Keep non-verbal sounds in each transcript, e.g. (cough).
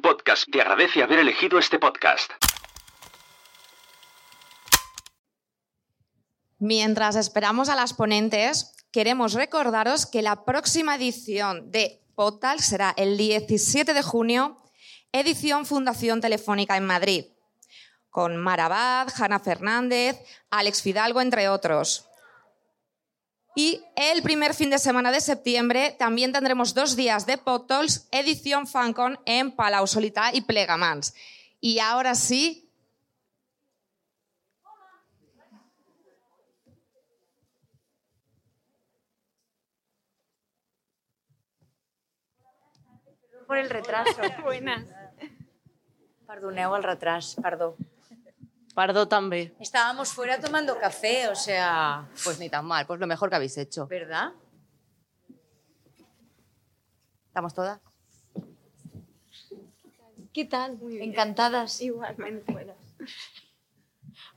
Podcast te agradece haber elegido este podcast. Mientras esperamos a las ponentes, queremos recordaros que la próxima edición de Podtalk será el 17 de junio, edición Fundación Telefónica en Madrid, con Marabad, Hanna Fernández, Alex Fidalgo, entre otros. Y el primer fin de semana de septiembre también tendremos dos días de Podtalks, edición Fancon en Palau Solità y Plegamans. Y ahora sí, por el retraso. (laughs) Buenas. Perdoneu el retras, perdó. Pardo també. Estábamos fuera tomando café, o sea, Pues ni tan mal, pues lo mejor que habéis hecho. ¿verdad? ¿Estamos todas? ¿Qué tal? Encantadas. Igualmente.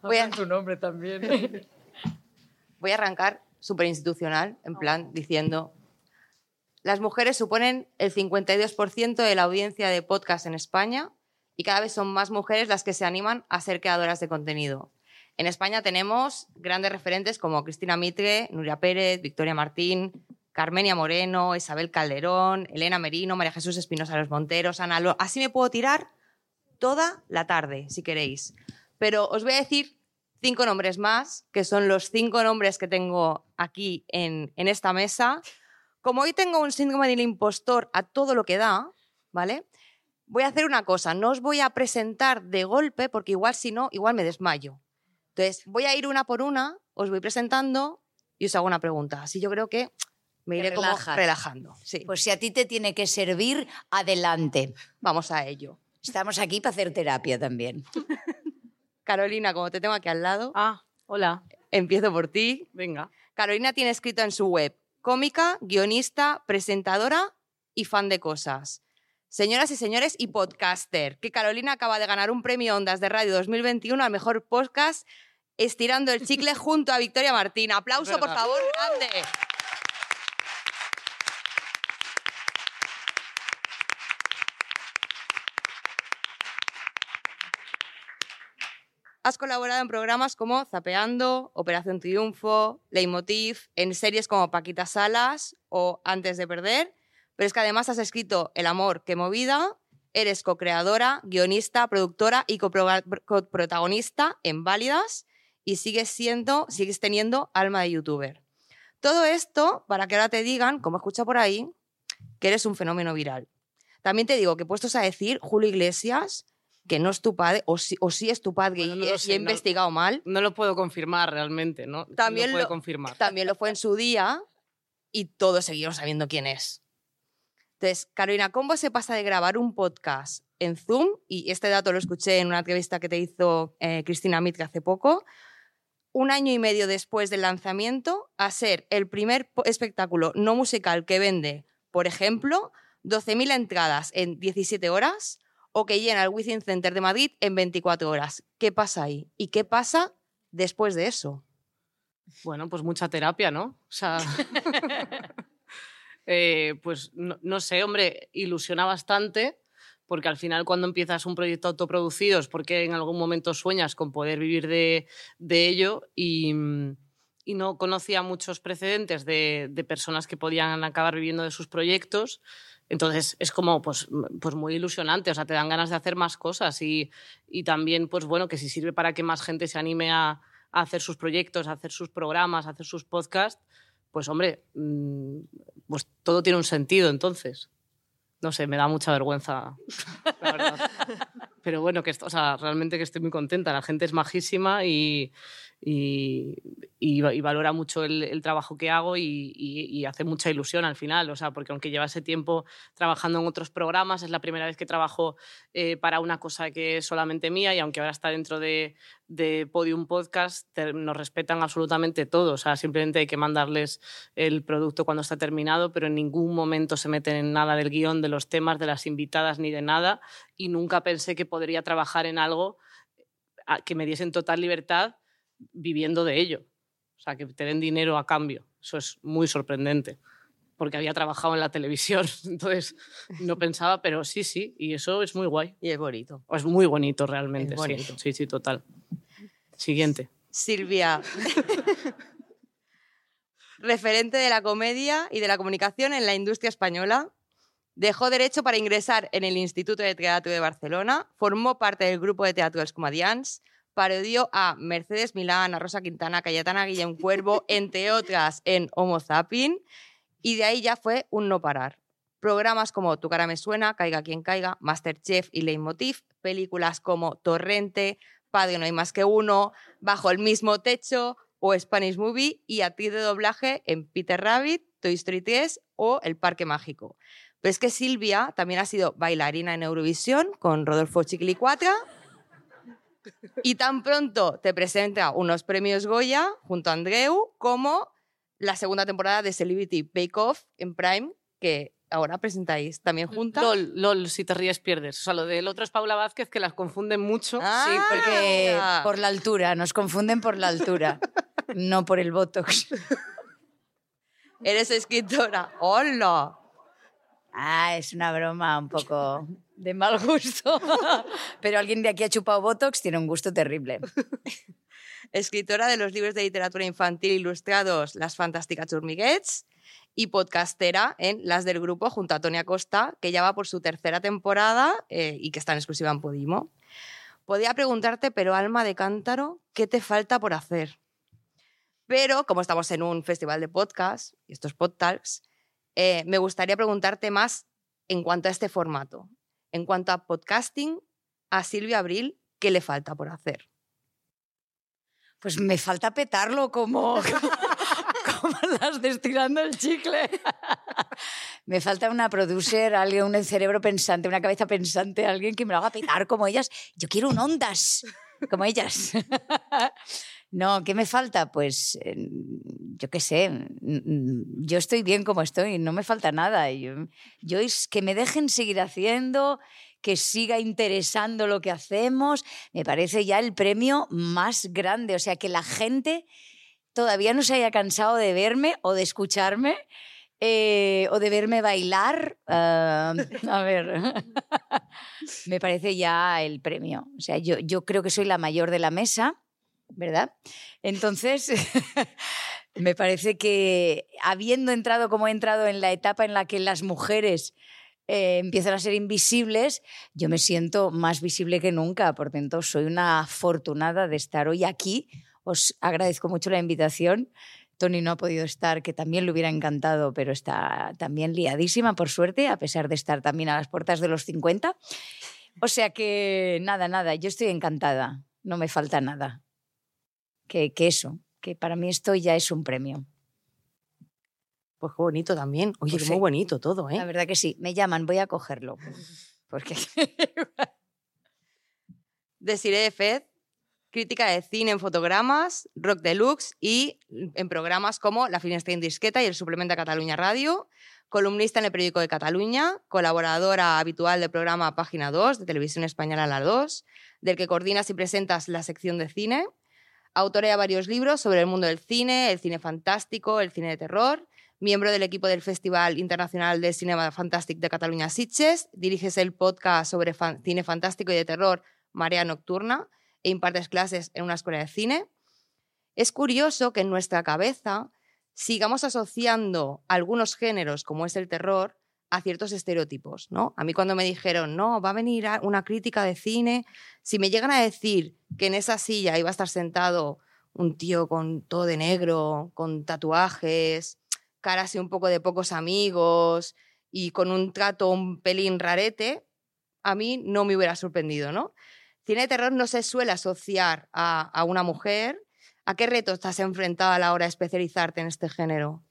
Voy a, tu nombre también. (laughs) voy a arrancar súper institucional, en plan diciendo, las mujeres suponen el 52% de la audiencia de podcast en España y cada vez son más mujeres las que se animan a ser creadoras de contenido. En España tenemos grandes referentes como Cristina Mitre, Nuria Pérez, Victoria Martín, Carmenia Moreno, Isabel Calderón, Elena Merino, María Jesús Espinosa Los Monteros, Ana Lo... Así me puedo tirar toda la tarde, si queréis. Pero os voy a decir cinco nombres más, que son los cinco nombres que tengo aquí en, en esta mesa. Como hoy tengo un síndrome del impostor a todo lo que da, ¿vale? Voy a hacer una cosa, no os voy a presentar de golpe, porque igual si no, igual me desmayo. Entonces, voy a ir una por una, os voy presentando y os hago una pregunta. Así yo creo que me iré como relajando. Sí, Pues si a ti te tiene que servir, adelante. vamos a ello. Estamos aquí para hacer terapia también. (laughs) Carolina, como te tengo aquí al lado, Ah, hola. empiezo por ti. Venga. Carolina tiene escrito en su web cómica, guionista, presentadora y fan de cosas. Señoras y señores, y podcaster, que Carolina acaba de ganar un premio Ondas de Radio 2021 al mejor podcast estirando el chicle (laughs) junto a Victoria Martín. Aplauso, por favor, grande. Has colaborado en programas como Zapeando, Operación Triunfo, Leitmotiv, en series como Paquita Salas o Antes de Perder, pero es que además has escrito El amor que movida, eres co-creadora, guionista, productora y coprotagonista en Válidas y sigues siendo, sigues teniendo alma de youtuber. Todo esto para que ahora te digan, como escucha por ahí, que eres un fenómeno viral. También te digo que puestos a decir, Julio Iglesias, que no es tu padre, o sí, o sí es tu padre Bueno, no y, y sé, he no- investigado mal, No lo puedo confirmar realmente, ¿no? También no puedo lo- confirmar. también lo fue en su día y todos seguimos sabiendo quién es. Entonces, Carolina, ¿cómo se pasa de grabar un podcast en Zoom? Y este dato lo escuché en una entrevista que te hizo eh, Cristina Mitke hace poco. Un año y medio después del lanzamiento, a ser el primer espectáculo no musical que vende, por ejemplo, 12.000 entradas en 17 horas o que llena el Within Center de Madrid en 24 horas. ¿Qué pasa ahí? ¿Y qué pasa después de eso? Bueno, pues mucha terapia, ¿no? O sea. (laughs) eh, pues no, no sé, hombre, ilusiona bastante. Porque al final, cuando empiezas un proyecto autoproducido, es porque en algún momento sueñas con poder vivir de, de ello. Y, mm, y no conocía muchos precedentes de, de personas que podían acabar viviendo de sus proyectos. Entonces es como pues, pues muy ilusionante, o sea, te dan ganas de hacer más cosas y, y también, pues bueno, que si sirve para que más gente se anime a, a hacer sus proyectos, a hacer sus programas, a hacer sus podcasts, pues hombre, mm, pues todo tiene un sentido entonces. No sé, me da mucha vergüenza, la verdad. (laughs) Pero bueno, que esto, o sea, realmente que estoy muy contenta. La gente es majísima y, y, valora mucho el, trabajo que hago y, hace mucha ilusión al final. O sea, porque aunque llevase tiempo trabajando en otros programas, es la primera vez que trabajo eh, para una cosa que es solamente mía y aunque ahora está dentro de, de Podium Podcast, nos respetan absolutamente todo. O sea, simplemente hay que mandarles el producto cuando está terminado, pero en ningún momento se meten en nada del guion, de los temas, de las invitadas ni de nada. Y nunca pensé que podría trabajar en algo que me diesen total libertad viviendo de ello. O sea, que te den dinero a cambio. Eso es muy sorprendente. porque había trabajado en la televisión, (laughs) entonces no pensaba, pero sí, sí, y eso es muy guay. Y es bonito. Es muy bonito realmente, Es sí. bonito. Sí, sí, total. Siguiente. Silvia. (laughs) Referente de la comedia y de la comunicación en la industria española. Dejó derecho para ingresar en el Instituto de Teatro de Barcelona, formó parte del grupo de teatro Els Comedians, parodió a Mercedes Milán, a Rosa Quintana, a Cayetana Guillem Cuervo, (laughs) entre otras, en Homo Zapping, y de ahí ya fue un no parar. Programas como Tu cara me suena, Caiga quien caiga, Masterchef y Leitmotiv, películas como Torrente, Padre no hay más que uno, Bajo el mismo techo o Spanish Movie y actriz de doblaje en Peter Rabbit, Toy Story 3 o El Parque Mágico. Pero es que Silvia también ha sido bailarina en Eurovisión con Rodolfo Chiquilicuatra (laughs) y tan pronto te presenta unos premios Goya junto a Andreu como la segunda temporada de Celebrity Bake Off en Prime que ahora presentáis también juntas. LOL, LOL, si te ríes pierdes. O sea, lo del otro es Paula Vázquez, que las confunden mucho. Ah, Sí, porque mira. por la altura, nos confunden por la altura, (laughs) no por el Botox. Eres escritora. ¡Hola! Ah, es una broma un poco de mal gusto. (laughs) Pero alguien de aquí ha chupado Botox, tiene un gusto terrible. (laughs) escritora de los libros de literatura infantil ilustrados Las Fantásticas Churmiguets y podcastera en Las del Grupo junto a Tonia Costa, que ya va por su tercera temporada eh, y que está en exclusiva en Podimo. Podía preguntarte, pero alma de cántaro, ¿qué te falta por hacer? Pero como estamos en un festival de podcast, y estos podtalks, eh, me gustaría preguntarte más en cuanto a este formato. En cuanto a podcasting, a Silvia Abril, ¿qué le falta por hacer? Pues me falta petarlo como, (laughs) como las de estirando el chicle. Me falta una producer, alguien, un cerebro pensante, una cabeza pensante, alguien que me lo haga petar como ellas. Yo quiero un ondas como ellas. No, ¿qué me falta? Pues eh, yo qué sé, yo estoy bien como estoy, no me falta nada. Yo, es que me dejen seguir haciendo, que siga interesando lo que hacemos, me parece ya el premio más grande. O sea, que la gente todavía no se haya cansado de verme o de escucharme. eh, o de verme bailar, ah, (laughs) a ver, (laughs) me parece ya el premio. O sea, yo, yo creo que soy la mayor de la mesa, ¿verdad? Entonces, (laughs) me parece que habiendo entrado como he entrado en la etapa en la que las mujeres eh, empiezan a ser invisibles, yo me siento más visible que nunca. Por tanto, soy una afortunada de estar hoy aquí. Os agradezco mucho la invitación. Tony no ha podido estar, que también le hubiera encantado, pero está también liadísima, por suerte, a pesar de estar también a las puertas de los 50. O sea que nada, nada, yo estoy encantada, no me falta nada. Que, que eso, que para mí esto ya es un premio. Pues qué bonito también. Oye, Pues qué sí. muy bonito todo, ¿eh? La verdad que sí, me llaman, voy a cogerlo. (laughs) Porque (laughs) Desiree Fed, crítica de cine en fotogramas, rock deluxe y en programas como La Finestra Indisqueta y el Suplemento a Cataluña Radio, columnista en el periódico de Cataluña, colaboradora habitual del programa Página 2 de Televisión Española La 2, del que coordinas y presentas la sección de cine, autora de varios libros sobre el mundo del cine, el cine fantástico, el cine de terror, miembro del equipo del Festival Internacional de Cinema Fantastic de Cataluña Sitges, diriges el podcast sobre cine fantástico y de terror Marea Nocturna e impartes clases en una escuela de cine. Es curioso que en nuestra cabeza sigamos asociando algunos géneros, como es el terror, a ciertos estereotipos, ¿no? A mí cuando me dijeron, no, va a venir una crítica de cine, si me llegan a decir que en esa silla iba a estar sentado un tío con todo de negro, con tatuajes, cara así un poco de pocos amigos y con un trato un pelín rarete, a mí no me hubiera sorprendido, ¿no? Cine de terror no se suele asociar a, una mujer. ¿A qué retos estás enfrentada a la hora de especializarte en este género?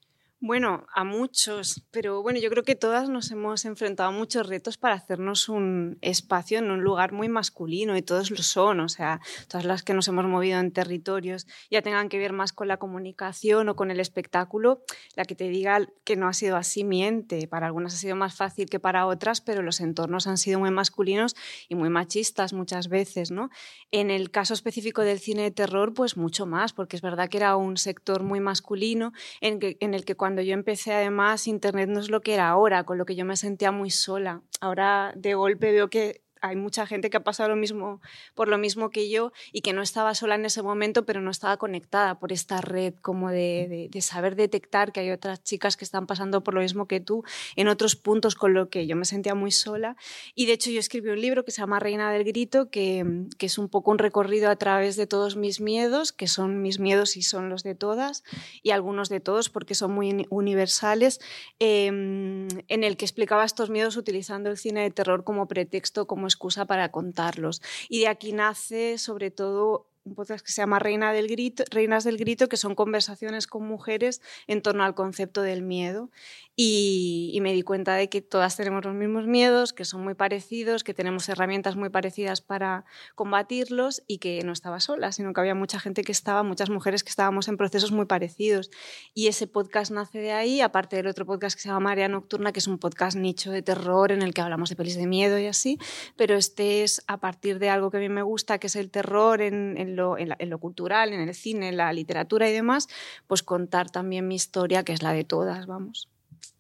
Bueno, a muchos, pero bueno, yo creo que todas nos hemos enfrentado a muchos retos para hacernos un espacio en un lugar muy masculino y todos lo son, o sea, todas las que nos hemos movido en territorios ya tengan que ver más con la comunicación o con el espectáculo, la que te diga que no ha sido así miente, para algunas ha sido más fácil que para otras, pero los entornos han sido muy masculinos y muy machistas muchas veces, ¿no? En el caso específico del cine de terror, pues mucho más, porque es verdad que era un sector muy masculino en, el que cuando cuando yo empecé además Internet no es lo que era ahora, con lo que yo me sentía muy sola. Ahora de golpe veo que hay mucha gente que ha pasado lo mismo, por lo mismo que yo y que no estaba sola en ese momento, pero no estaba conectada por esta red como de, de, saber detectar que hay otras chicas que están pasando por lo mismo que tú en otros puntos con lo que yo me sentía muy sola. Y de hecho yo escribí un libro que se llama Reina del Grito, que, que es un poco un recorrido a través de todos mis miedos, que son mis miedos y son los de todas, y algunos de todos porque son muy universales, eh, en el que explicaba estos miedos utilizando el cine de terror como pretexto, como excusa para contarlos. Y de aquí nace sobre todo un podcast que se llama Reina del Grito, Reinas del Grito, que son conversaciones con mujeres en torno al concepto del miedo. Y, me di cuenta de que todas tenemos los mismos miedos, que son muy parecidos, que tenemos herramientas muy parecidas para combatirlos y que no estaba sola, sino que había mucha gente que estaba, muchas mujeres que estábamos en procesos muy parecidos. Y ese podcast nace de ahí, aparte del otro podcast que se llama Marea Nocturna, que es un podcast nicho de terror en el que hablamos de pelis de miedo y así, pero este es a partir de algo que a mí me gusta, que es el terror en, en, lo, en, en lo cultural, en el cine, en la literatura y demás, pues contar también mi historia, que es la de todas, vamos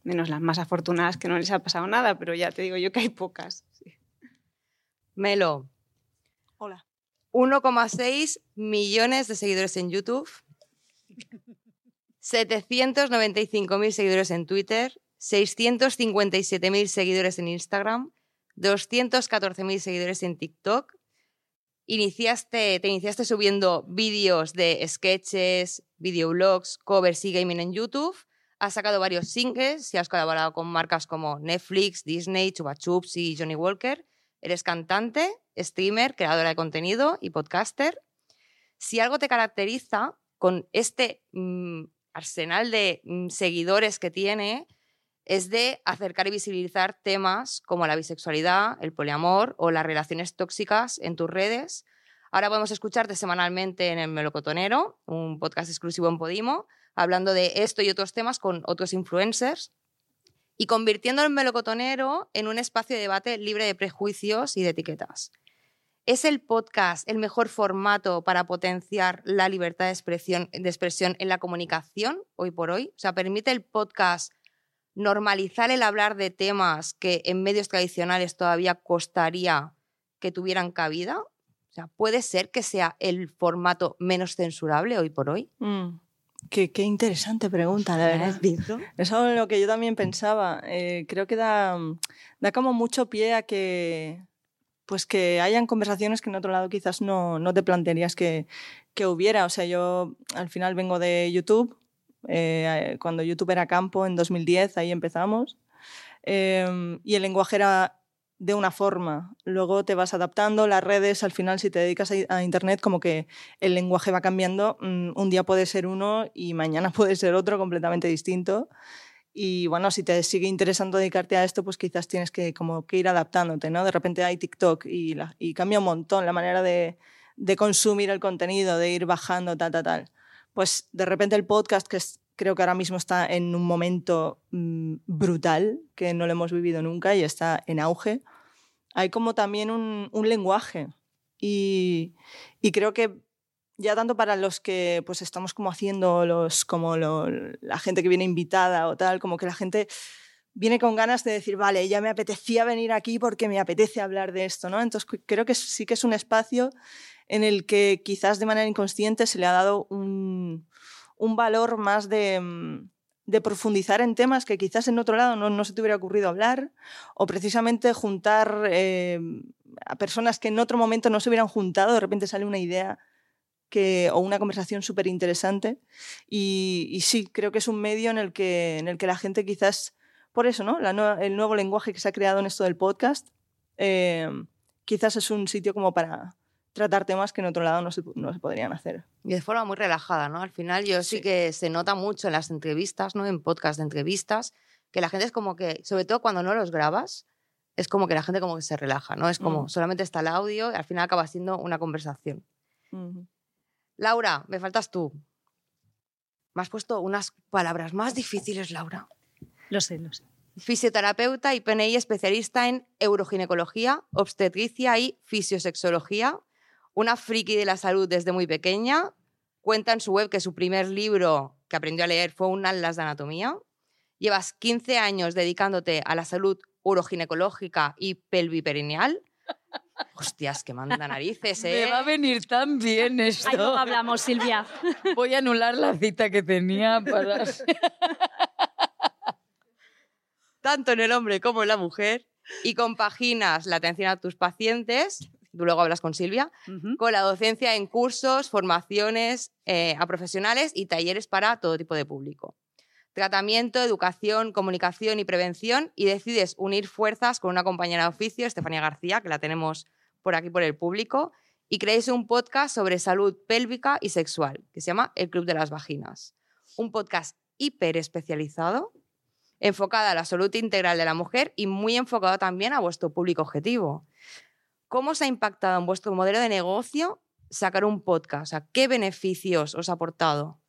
menos las más afortunadas que no les ha pasado nada, pero ya te digo yo que hay pocas. Sí. Melo. Hola. 1,6 millones de seguidores en YouTube, 795.000 seguidores en Twitter, 657.000 seguidores en Instagram, 214.000 seguidores en TikTok. Iniciaste, te iniciaste subiendo vídeos de sketches, videoblogs, covers y gaming en YouTube Has sacado varios singles y has colaborado con marcas como Netflix, Disney, Chupa Chups y Johnny Walker. Eres cantante, streamer, creadora de contenido y podcaster. Si algo te caracteriza con este mm, arsenal de mm, seguidores que tiene, es de acercar y visibilizar temas como la bisexualidad, el poliamor o las relaciones tóxicas en tus redes. Ahora podemos escucharte semanalmente en el Melocotonero, un podcast exclusivo en Podimo, hablando de esto y otros temas con otros influencers y convirtiendo el melocotonero en un espacio de debate libre de prejuicios y de etiquetas. ¿Es el podcast el mejor formato para potenciar la libertad de expresión, de expresión en la comunicación hoy por hoy? O sea, ¿permite el podcast normalizar el hablar de temas que en medios tradicionales todavía costaría que tuvieran cabida? O sea, ¿puede ser que sea el formato menos censurable hoy por hoy? Mm. Qué, qué, interesante pregunta, la verdad. (laughs) Es algo en lo que yo también pensaba. Eh, creo que da, da como mucho pie a que, pues que hayan conversaciones que en otro lado quizás no, no te plantearías que, que, hubiera. O sea, yo al final vengo de YouTube. Eh, cuando YouTube era campo, en 2010, ahí empezamos. Eh, y el lenguaje era de una forma. Luego te vas adaptando, las redes, al final si te dedicas a, Internet, como que el lenguaje va cambiando. Mm, un día puede ser uno y mañana (laughs) puede ser otro completamente distinto. Y bueno, si te sigue interesando dedicarte a esto, pues quizás tienes que, como que ir adaptándote, ¿no? De repente hay TikTok y, la, cambia un montón la manera de, de, consumir el contenido, de ir bajando, tal, tal, tal. Pues de repente el podcast, que creo que ahora mismo está en un momento mmm, brutal, que no lo hemos vivido nunca y está en auge, hay como también un, un lenguaje. Y, y, creo que ya tanto para los que pues estamos como haciendo los, como lo, la gente que viene invitada o tal, como que la gente viene con ganas de decir, vale, ya me apetecía venir aquí porque me apetece hablar de esto, ¿no? Entonces creo que sí que es un espacio en el que quizás de manera inconsciente se le ha dado un, un valor más de, mm, de profundizar en temas que quizás en otro lado no, no se te hubiera ocurrido hablar, o precisamente juntar eh, a personas que en otro momento no se hubieran juntado, de repente sale una idea que, o una conversación súper interesante. Y, sí, creo que es un medio en el que, en el que la gente quizás, por eso, ¿no? El nuevo lenguaje que se ha creado en esto del podcast, eh, quizás es un sitio como para, tratar temas que en otro lado no se, no se, podrían hacer. Y de forma muy relajada, ¿no? Al final yo sí. sí. que se nota mucho en las entrevistas, ¿no? En podcast de entrevistas, que la gente es como que, sobre todo cuando no los grabas, es como que la gente como que se relaja, ¿no? Es como mm. solamente está el audio y al final acaba siendo una conversación. Mm -hmm. Laura, me faltas tú. Me has puesto unas palabras más difíciles, Laura. Lo sé, lo sé. Fisioterapeuta y PNI especialista en euroginecología, obstetricia y fisiosexología una friki de la salud desde muy pequeña. Cuenta en su web que su primer libro, que aprendió a leer fue un atlas de anatomía. Llevas 15 años dedicándote a la salud uroginecológica y pelviperineal. (laughs) Hostias, que manda narices, ¿eh? Me va a venir tan bien esto. Ahí luego hablamos, Silvia. (laughs) Voy a anular la cita que tenía para... (laughs) Tanto en el hombre como en la mujer. Y compaginas la atención a tus pacientes, tú luego hablas con Silvia, con la docencia en cursos, formaciones eh, a profesionales y talleres para todo tipo de público. Tratamiento, educación, comunicación y prevención y decides unir fuerzas con una compañera de oficio, Estefanía García, que la tenemos por aquí por el público, y creéis un podcast sobre salud pélvica y sexual, que se llama El Club de las Vaginas. Un podcast hiper especializado, enfocado a la salud integral de la mujer y muy enfocado también a vuestro público objetivo. ¿Cómo os ha impactado en vuestro modelo de negocio sacar un podcast? O ¿Qué beneficios os ha aportado?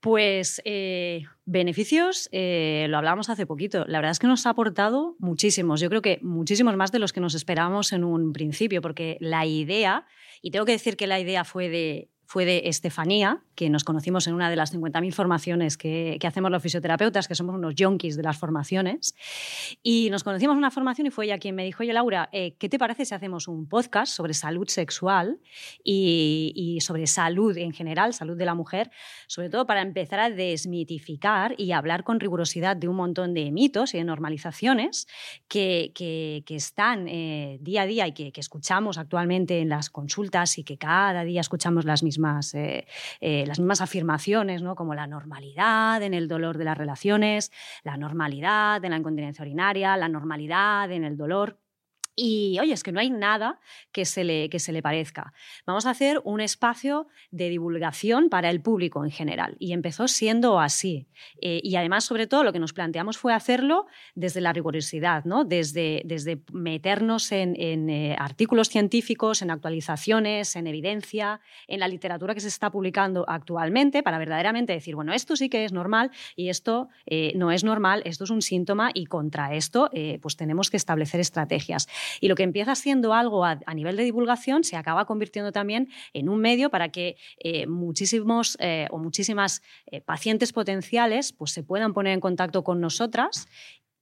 Pues eh, beneficios, eh, lo hablábamos hace poquito. La verdad es que nos ha aportado muchísimos. Yo creo que muchísimos más de los que nos esperábamos en un principio, porque la idea, y tengo que decir que la idea fue de, fue de Estefanía, que nos conocimos en una de las 50.000 formaciones que, hacemos los fisioterapeutas, que somos unos yonkis de las formaciones. Y nos conocimos en una formación y fue ella quien me dijo, oye Laura, eh, ¿qué te parece si hacemos un podcast sobre salud sexual y, sobre salud en general, salud de la mujer, sobre todo para empezar a desmitificar y hablar con rigurosidad de un montón de mitos y de normalizaciones que están eh, día a día y que, que escuchamos actualmente en las consultas y que cada día escuchamos las mismas, eh, eh, las mismas afirmaciones, ¿no? como la normalidad en el dolor de las relaciones, la normalidad en la incontinencia urinaria, la normalidad en el dolor. Y oye, es que no hay nada que se, le, que se le parezca. Vamos a hacer un espacio de divulgación para el público en general. Y empezó siendo así. Eh, y además, sobre todo, lo que nos planteamos fue hacerlo desde la rigurosidad, ¿no? desde, desde meternos en, en, eh, artículos científicos, en actualizaciones, en evidencia, en la literatura que se está publicando actualmente, para verdaderamente decir, bueno, esto sí que es normal y esto eh, no es normal, esto es un síntoma y contra esto eh, pues tenemos que establecer estrategias. Y lo que empieza siendo algo a, nivel de divulgación se acaba convirtiendo también en un medio para que eh, muchísimos eh, o muchísimas eh, pacientes potenciales pues, se puedan poner en contacto con nosotras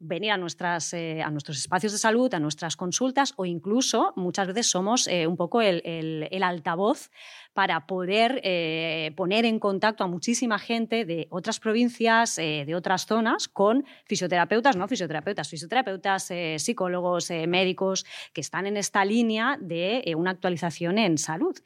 venir a, nuestras, eh, a nuestros espacios de salud, a nuestras consultas o incluso muchas veces somos eh, un poco el, el- altavoz para poder eh, poner en contacto a muchísima gente de otras provincias, de otras zonas, con fisioterapeutas, no fisioterapeutas, fisioterapeutas, psicólogos, médicos, que están en esta línea de una actualización en salud.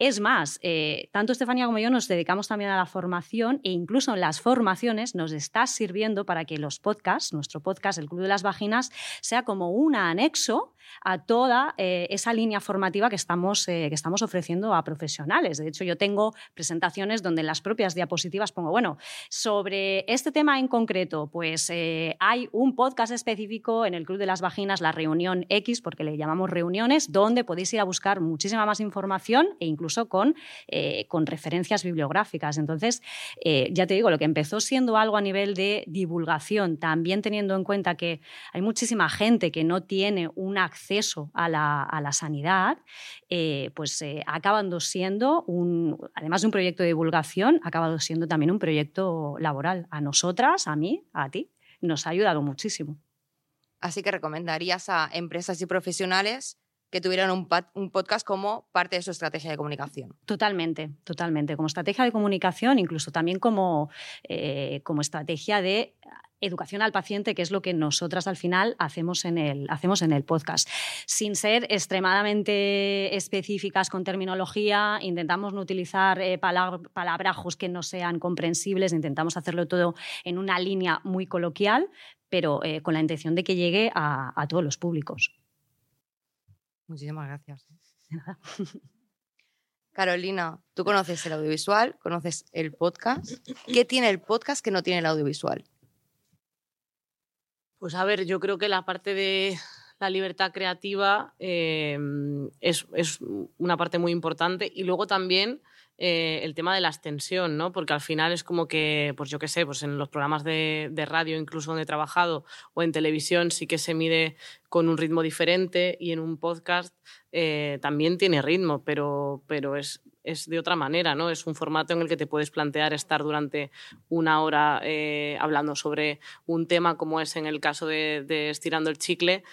Es más, eh, tanto Estefanía como yo nos dedicamos también a la formación e incluso en las formaciones nos está sirviendo para que los podcasts, nuestro podcast, el Club de las Vaginas, sea como un anexo a toda eh, esa línea formativa que estamos, eh, que estamos ofreciendo a profesionales. De hecho, yo tengo presentaciones donde en las propias diapositivas pongo, bueno, sobre este tema en concreto, pues eh, hay un podcast específico en el Club de las Vaginas, la reunión X, porque le llamamos reuniones, donde podéis ir a buscar muchísima más información e incluso con, con referencias bibliográficas. Entonces, ya te digo, lo que empezó siendo algo a nivel de divulgación, también teniendo en cuenta que hay muchísima gente que no tiene un acceso a la, a la sanidad, eh, pues eh, ha acabado siendo, un, además de un proyecto de divulgación, ha acabado siendo también un proyecto laboral. A nosotras, a mí, a ti, nos ha ayudado muchísimo. Así que recomendarías a empresas y profesionales que tuvieran un podcast como parte de su estrategia de comunicación. Totalmente, totalmente. Como estrategia de comunicación, incluso también como, eh, como estrategia de educación al paciente, que es lo que nosotras al final hacemos en el, hacemos en el podcast. Sin ser extremadamente específicas con terminología, intentamos no utilizar eh, palab- palabrajos que no sean comprensibles, intentamos hacerlo todo en una línea muy coloquial, pero eh, con la intención de que llegue a, a todos los públicos. Muchísimas gracias. Carolina, tú conoces el audiovisual, conoces el podcast. ¿Qué tiene el podcast que no tiene el audiovisual? Pues a ver, yo creo que la parte de la libertad creativa eh, es, una parte muy importante y luego también eh, el tema de la extensión, ¿no? Porque al final es como que, pues yo qué sé, pues en los programas de, de radio, incluso donde he trabajado, o en televisión, sí que se mide con un ritmo diferente y en un podcast eh, también tiene ritmo, pero, pero es, es de otra manera, ¿no? Es un formato en el que te puedes plantear estar durante una hora eh, hablando sobre un tema, como es en el caso de, de Estirando el Chicle,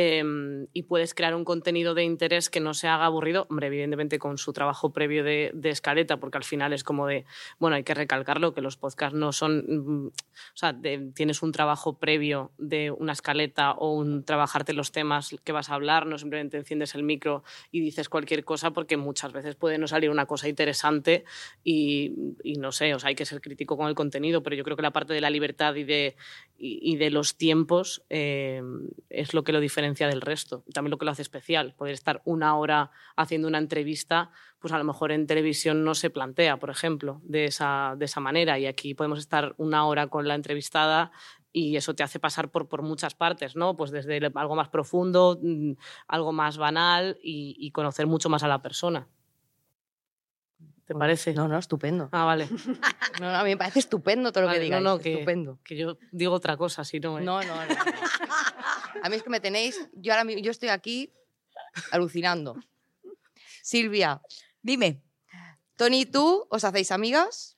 Em, y puedes crear un contenido de interés que no se haga aburrido, hombre, evidentemente con su trabajo previo de, escaleta, porque al final es como de, bueno, hay que recalcarlo, que los podcasts no son, mm, o sea, tienes un trabajo previo de una escaleta o un trabajarte los temas que vas a hablar, no simplemente enciendes el micro y dices cualquier cosa, porque muchas veces puede no salir una cosa interesante y, no sé, o sea, hay que ser crítico con el contenido, pero yo creo que la parte de la libertad y de, y, de los tiempos em, es lo que lo diferencia diferencia del resto. También lo que lo hace especial, poder estar una hora haciendo una entrevista, pues a lo mejor en televisión no se plantea, por ejemplo, de esa, de esa manera. Y aquí podemos estar una hora con la entrevistada y eso te hace pasar por, por muchas partes, ¿no? Pues desde algo más profundo, mm, algo más banal y, conocer mucho más a la persona. ¿Te parece? No, no, estupendo. Ah, vale. (laughs) No, a mí me parece estupendo todo lo que digas. No, no, que, estupendo. Que yo digo otra cosa, si no. ¿eh? No, no, no. (laughs) A mí es que me tenéis, yo ahora yo estoy aquí alucinando. Silvia, dime. Tony y tú os hacéis amigas.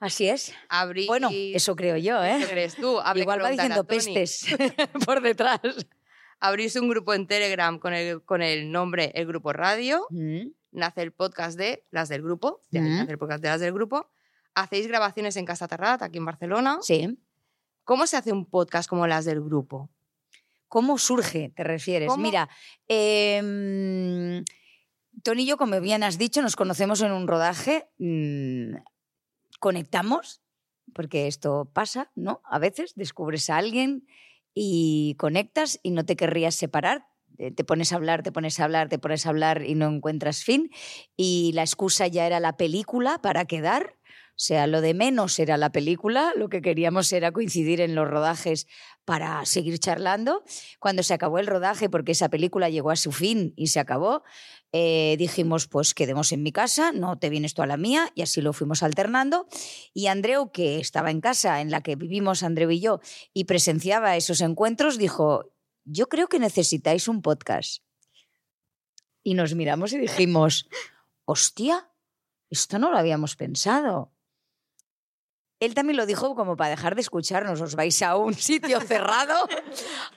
Así es. Bueno, eso creo yo, ¿eh? ¿Qué crees tú? Igual va diciendo pestes (laughs) por detrás. Abrís un grupo en Telegram con el, con el nombre El Grupo Radio. Mm. Nace el podcast de las del grupo. Mm. Nace el podcast de las del grupo. Hacéis grabaciones en Casa Terrat, aquí en Barcelona. Sí. ¿Cómo se hace un podcast como las del grupo? ¿Cómo surge, te refieres? Mira, eh, Tony y yo, como bien has dicho, nos conocemos en un rodaje, mm, conectamos, porque esto pasa, ¿no? A veces descubres a alguien y conectas y no te querrías separar. Eh, te pones a hablar, te pones a hablar, te pones a hablar y no encuentras fin. Y la excusa ya era la película para quedar. O sea, lo de menos era la película, lo que queríamos era coincidir en los rodajes para seguir charlando. Cuando se acabó el rodaje, porque esa película llegó a su fin y se acabó, eh, dijimos, pues quedemos en mi casa, no te vienes tú a la mía, y así lo fuimos alternando. Y Andreu, que estaba en casa en la que vivimos Andreu y yo, y presenciaba esos encuentros, dijo, yo creo que necesitáis un podcast. Y nos miramos y dijimos, hostia, esto no lo habíamos pensado él también lo dijo como para dejar de escucharnos. Os vais a un sitio (laughs) cerrado,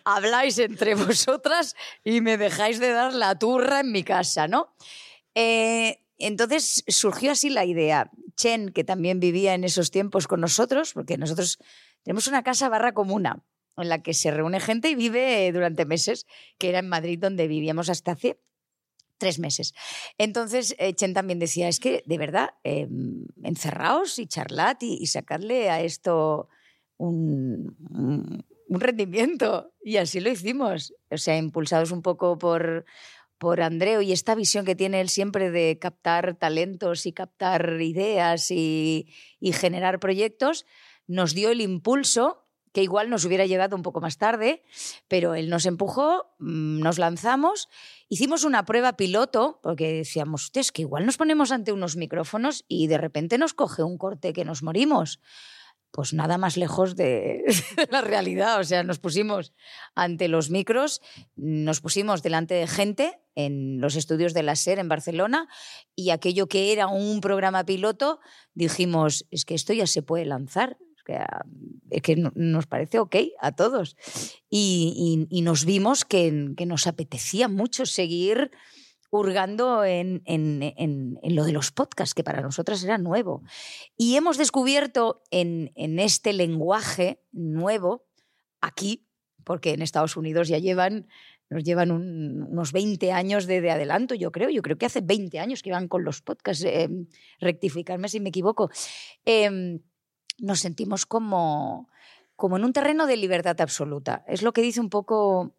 habláis entre vosotras y me dejáis de dar la turra en mi casa, ¿no? Eh, entonces surgió así la idea. Chen, que también vivía en esos tiempos con nosotros, porque nosotros tenemos una casa barra comuna en la que se reúne gente y vive durante meses, que era en Madrid donde vivíamos hasta hace tres meses. Entonces, eh, Chen también decía, es que de verdad, em, encerraos y charlad y, sacadle a esto un, rendimiento. Y así lo hicimos. O sea, impulsados un poco por, por Andreu y esta visión que tiene él siempre de captar talentos y captar ideas y generar proyectos, nos dio el impulso que igual nos hubiera llegado un poco más tarde, pero él nos empujó, mm, nos lanzamos, hicimos una prueba piloto, porque decíamos, es que igual nos ponemos ante unos micrófonos y de repente nos coge un corte que nos morimos. Pues nada más lejos (laughs) de la realidad. O sea, nos pusimos ante los micros, nos pusimos delante de gente en los estudios de la SER en Barcelona y aquello que era un programa piloto, dijimos, es que esto ya se puede lanzar que nos parece ok a todos. Y, nos vimos que, nos apetecía mucho seguir hurgando en, lo de los podcasts, que para nosotras era nuevo. Y hemos descubierto en, este lenguaje nuevo, aquí, porque en Estados Unidos ya llevan nos llevan unos 20 años de, adelanto, yo creo. Yo creo que hace 20 años que iban con los podcasts, eh, rectificarme si me equivoco. Em, nos sentimos como, como en un terreno de libertad absoluta. Es lo que dice un poco,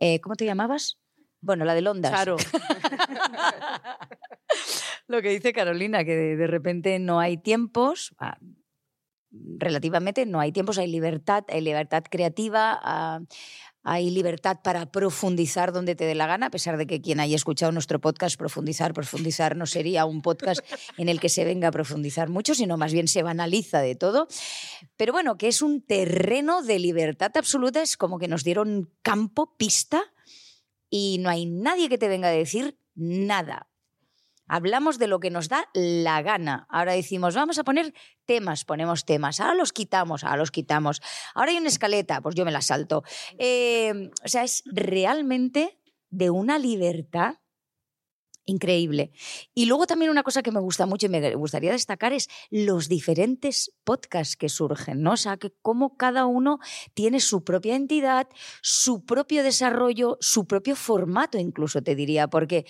eh, ¿cómo te llamabas? Bueno, la de Ondas. Claro. (laughs) lo que dice Carolina, que de, repente no hay tiempos, ah, relativamente no hay tiempos, hay libertad, hay libertad creativa, ah, hay libertad para profundizar donde te dé la gana, a pesar de que quien haya escuchado nuestro podcast, profundizar, profundizar no sería un podcast en el que se venga a profundizar mucho, sino más bien se banaliza de todo. Pero bueno, que es un terreno de libertad absoluta, es como que nos dieron campo, pista, y no hay nadie que te venga a decir nada. Hablamos de lo que nos da la gana. Ahora decimos, vamos a poner temas, ponemos temas. Ahora los quitamos, ahora los quitamos. Ahora hay una escaleta, pues yo me la salto. Eh, o sea, es realmente de una libertad increíble. Y luego también una cosa que me gusta mucho y me gustaría destacar es los diferentes podcasts que surgen, ¿no? O sea, que cómo cada uno tiene su propia entidad, su propio desarrollo, su propio formato incluso, te diría, porque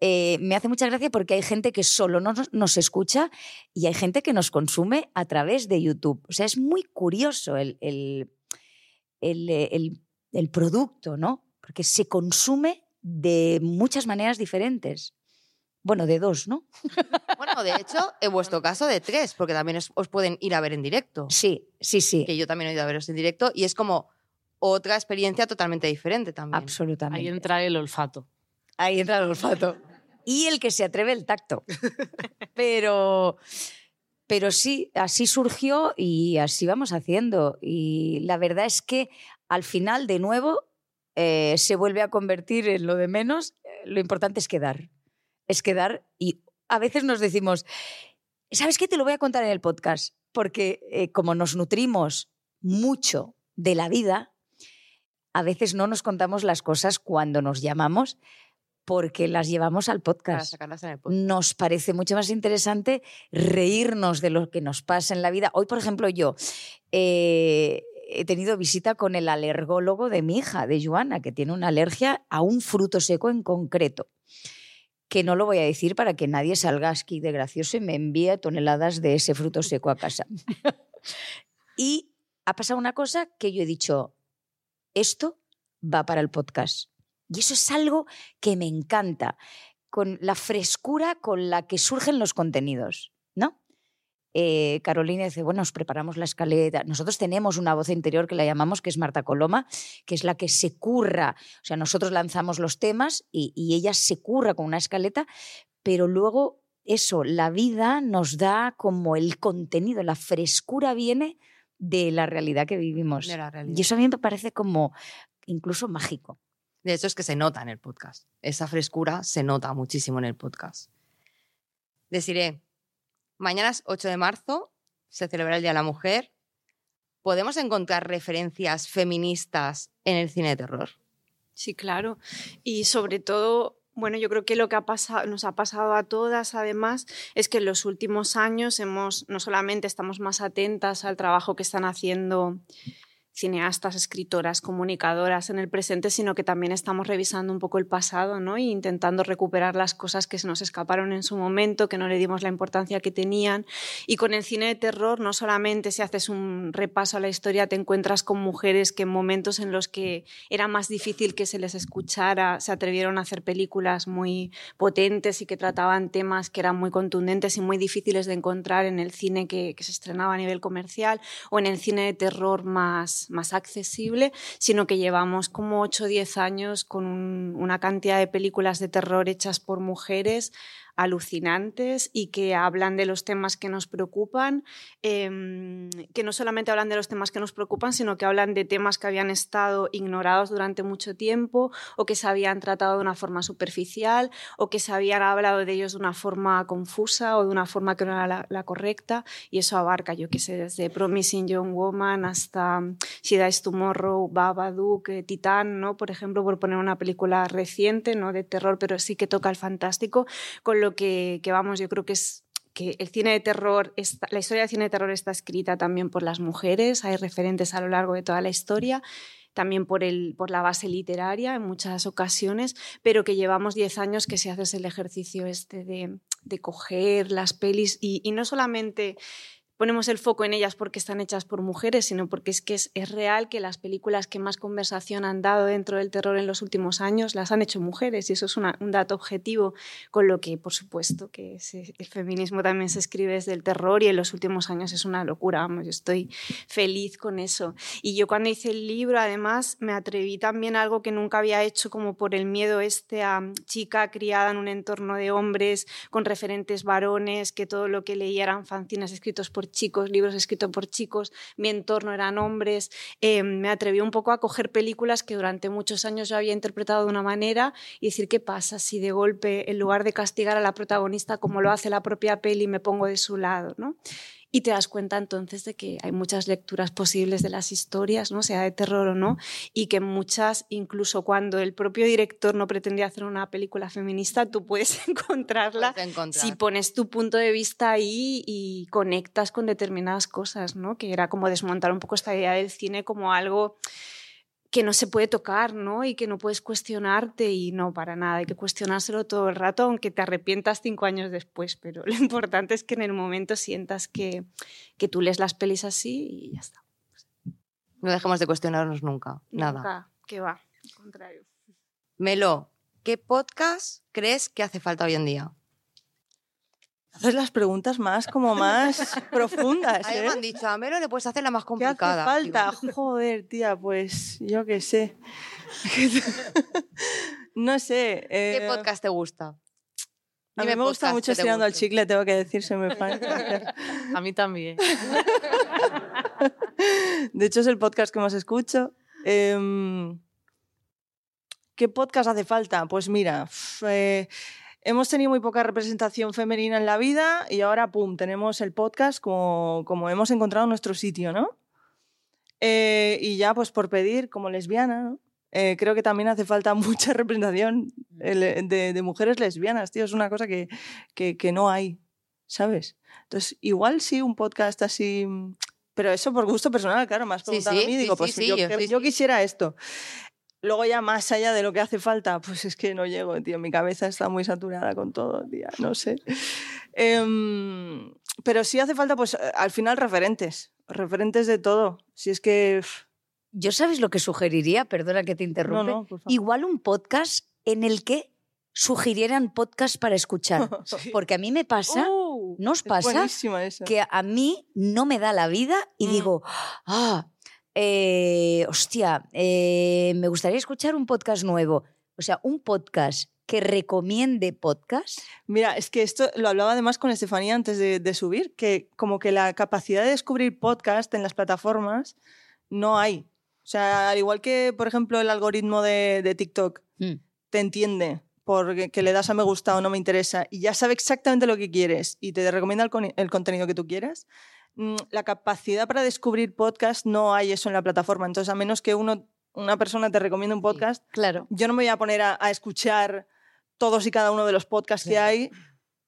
eh, me hace mucha gracia porque hay gente que solo nos, escucha y hay gente que nos consume a través de YouTube. O sea, es muy curioso el, el, el, el producto, ¿no? Porque se consume de muchas maneras diferentes. Bueno, de dos, ¿no? Bueno, de hecho, en (laughs) vuestro caso de tres, porque también os, pueden ir a ver en directo. Sí, sí, sí. Que yo también he ido a veros en directo y es como otra experiencia totalmente diferente también. Absolutamente. Ahí entra el olfato. Ahí entra el olfato. Y el que se atreve el tacto. (laughs) Pero, pero sí, así surgió y así vamos haciendo. Y la verdad es que al final, de nuevo, eh, se vuelve a convertir en lo de menos. Lo importante es quedar es quedar y a veces nos decimos, ¿sabes qué? Te lo voy a contar en el podcast, porque eh, como nos nutrimos mucho de la vida, a veces no nos contamos las cosas cuando nos llamamos porque las llevamos al podcast. Nos parece mucho más interesante reírnos de lo que nos pasa en la vida. Hoy, por ejemplo, yo eh, he tenido visita con el alergólogo de mi hija, de Joana, que tiene una alergia a un fruto seco en concreto que no lo voy a decir para que nadie salga aquí de gracioso y me envíe toneladas de ese fruto seco a casa. y ha pasado una cosa que yo he dicho, esto va para el podcast. Y eso es algo que me encanta, con la frescura con la que surgen los contenidos. Eh, Carolina dice, bueno, nos preparamos la escaleta. Nosotros tenemos una voz interior que la llamamos, que es Marta Coloma, que es la que se curra. O sea, nosotros lanzamos los temas y, ella se curra con una escaleta, pero luego eso, la vida nos da como el contenido, la frescura viene de la realidad que vivimos. Y eso a mí me parece como incluso mágico. De hecho, es que se nota en el podcast. Esa frescura se nota muchísimo en el podcast. Deciré, Mañana es 8 de marzo, se celebra el Día de la Mujer. ¿Podemos encontrar referencias feministas en el cine de terror? Sí, claro. Y sobre todo, bueno, yo creo que lo que nos ha pasado a todas, además, es que en los últimos años hemos, no solamente estamos más atentas al trabajo que están haciendo cineastas, escritoras, comunicadoras en el presente, sino que también estamos revisando un poco el pasado ¿no? e intentando recuperar las cosas que se nos escaparon en su momento, que no le dimos la importancia que tenían. Y con el cine de terror no solamente si haces un repaso a la historia te encuentras con mujeres que en momentos en los que era más difícil que se les escuchara, se atrevieron a hacer películas muy potentes y que trataban temas que eran muy contundentes y muy difíciles de encontrar en el cine que, que se estrenaba a nivel comercial o en el cine de terror más más, accesible, sino que llevamos como 8 o 10 años con una cantidad de películas de terror hechas por mujeres alucinantes y que hablan de los temas que nos preocupan, em, que no solamente hablan de los temas que nos preocupan, sino que hablan de temas que habían estado ignorados durante mucho tiempo o que se habían tratado de una forma superficial o que se habían hablado de ellos de una forma confusa o de una forma que no era la, correcta y eso abarca, yo que sé, desde Promising Young Woman hasta She Dies Tomorrow, Babadook, eh, Titán, ¿no? por ejemplo, por poner una película reciente, no de terror, pero sí que toca el fantástico, con lo que, vamos, yo creo que es que el cine de terror, la historia del cine de terror está escrita también por las mujeres, hay referentes a lo largo de toda la historia, también por, el, por la base literaria en muchas ocasiones, pero que llevamos 10 años que se hace el ejercicio este de, de coger las pelis y, y no solamente ponemos el foco en ellas porque están hechas por mujeres, sino porque es que es, real que las películas que más conversación han dado dentro del terror en los últimos años las han hecho mujeres y eso es un dato objetivo, con lo que por supuesto que el feminismo también se escribe desde el terror y en los últimos años es una locura, vamos, yo estoy feliz con eso. Y yo cuando hice el libro además me atreví también a algo que nunca había hecho como por el miedo este a chica criada en un entorno de hombres con referentes varones, que todo lo que leía eran fanzines escritos por chicos, libros escritos por chicos, mi entorno eran hombres. Eh, me atreví un poco a coger películas que durante muchos años yo había interpretado de una manera y decir qué pasa si de golpe, en lugar de castigar a la protagonista como lo hace la propia peli, me pongo de su lado. ¿no? Y te das cuenta entonces de que hay muchas lecturas posibles de las historias, ¿no? sea de terror o no, y que muchas, incluso cuando el propio director no pretendía hacer una película feminista, tú puedes (laughs) encontrarla si pones tu punto de vista ahí y conectas con determinadas cosas, ¿no? que era como desmontar un poco esta idea del cine como algo que no se puede tocar, ¿no? Y que no puedes cuestionarte y no, para nada, hay que cuestionárselo todo el rato, aunque te arrepientas cinco años después, pero (laughs) lo importante es que en el momento sientas que, que tú lees las pelis así y ya está. No dejemos de cuestionarnos nunca, nada. Nunca, que va, al contrario. Melo, ¿qué podcast crees que hace falta hoy en día? Haces las preguntas más, como más (laughs) profundas. Ahí ¿eh? me han dicho, a Melo le puedes hacer la más ¿Qué complicada. hace falta? Joder, tía, pues yo qué sé. (laughs) no sé. ¿Qué eh, podcast te gusta? A mí me gusta mucho estirando al chicle, tengo que decir, soy muy fan. (laughs) A mí también. De hecho, es el podcast que más escucho. Em, ¿Qué podcast hace falta? Pues mira, eh, hemos tenido muy poca representación femenina en la vida y ahora, pum, tenemos el podcast como, como hemos encontrado nuestro sitio, ¿no? Eh, y ya, pues por pedir, como lesbiana, ¿no? Eh, creo que también hace falta (laughs) mucha representación el- de, de mujeres lesbianas, tío. Es una cosa que, que, que no hay, ¿sabes? Entonces, igual sí, un podcast así. Pero eso por gusto personal, claro, más Sí, preguntado sí, a mí, sí, digo, sí, pues sí, yo, yo- sí, yo sí. quisiera esto. Luego ya más allá de lo que hace falta, pues es que no llego, tío. Mi cabeza está muy saturada con todo, tía. No sé. Em, pero sí hace falta, pues eh, al final referentes. Referentes de todo. Si es que... Yo sabes lo que sugeriría, perdona que te interrumpe. no, por favor. Igual un podcast en el que sugirieran podcast para escuchar. (laughs) Porque a mí me pasa, Uh, ¿no os es pasa? que a mí no me da la vida y Mm. digo, ah, eh, hostia, eh, me gustaría escuchar un podcast nuevo. O sea, un podcast que recomiende podcast. Mira, es que esto lo hablaba además con Estefanía antes de, de subir, que como que la capacidad de descubrir podcast en las plataformas no hay. O sea, al igual que, por ejemplo, el algoritmo de, de TikTok Mm. te entiende porque que le das a me gusta o no me interesa y ya sabe exactamente lo que quieres y te recomienda el, el contenido que tú quieras, la capacidad para descubrir podcast no hay eso en la plataforma. Entonces, a menos que uno, una persona te recomiende un podcast, Claro. yo no me voy a poner a, a escuchar todos y cada uno de los podcasts que hay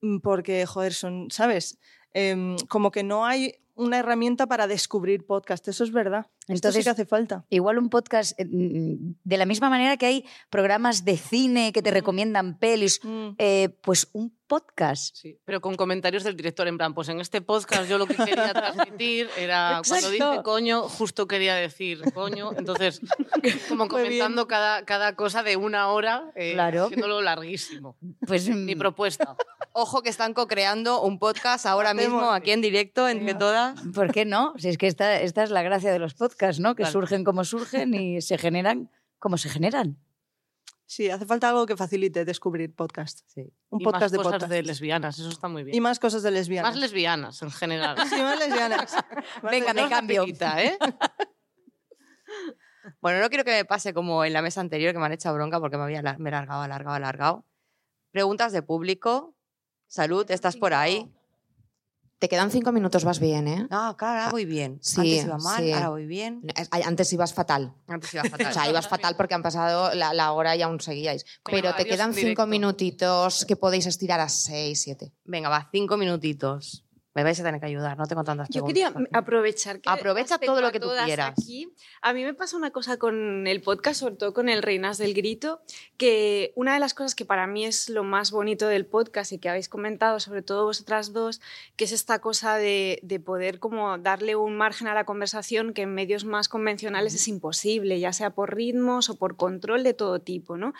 mm, porque, joder, son, ¿sabes? Em, como que no hay una herramienta para descubrir podcast. Eso es verdad. Esto sí Entonces, que hace falta. Igual un podcast, eh, mm, de la misma manera que hay programas de cine que te recomiendan pelis, Mm. eh, pues un podcast. Sí, pero con comentarios del director en plan, pues en este podcast yo lo que quería (laughs) transmitir era cuando Exacto. dice coño, justo quería decir coño, entonces (laughs) como comentando cada, cada cosa de una hora, eh, Claro. haciéndolo larguísimo. Pues Mi mm, propuesta. (laughs) Ojo que están co-creando un podcast ahora mismo aquí en directo entre todas. ¿Por qué no? Si es que esta, esta es la gracia de los podcasts, ¿no? Que Claro. surgen como surgen y se generan como se generan. Sí, hace falta algo que facilite descubrir podcast. Sí. Un y podcast más de cosas podcast. de lesbianas, eso está muy bien. Y más cosas de lesbianas. Más lesbianas en general. (laughs) Sí, más lesbianas. (laughs) Más Venga, me cambio. ¿eh? (laughs) Bueno, no quiero que me pase como en la mesa anterior que me han echado bronca porque me había me he largado, alargado, alargado. Preguntas de público. Salud, ¿estás por ahí? Te quedan cinco minutos, vas bien, ¿eh? Ah, claro, ahora voy bien. Sí, Antes iba mal, sí. ahora voy bien. Es- Antes ibas fatal. Antes iba fatal. O sea, ibas fatal porque han pasado la, la hora y aún seguíais. Pero te quedan cinco minutitos que podéis estirar a seis, siete. Venga, va, cinco minutitos. Me vais a tener que ayudar, no tengo tantas Yo preguntas. quería aprovechar que Aprovecha todo lo que tú quieras. aquí. A mí me pasa una cosa con el podcast, sobre todo con el Reinas del Grito, que una de las cosas que para mí es lo más bonito del podcast y que habéis comentado, sobre todo vosotras dos, que es esta cosa de, de poder como darle un margen a la conversación que en medios más convencionales es imposible, ya sea por ritmos o por control de todo tipo, ¿no?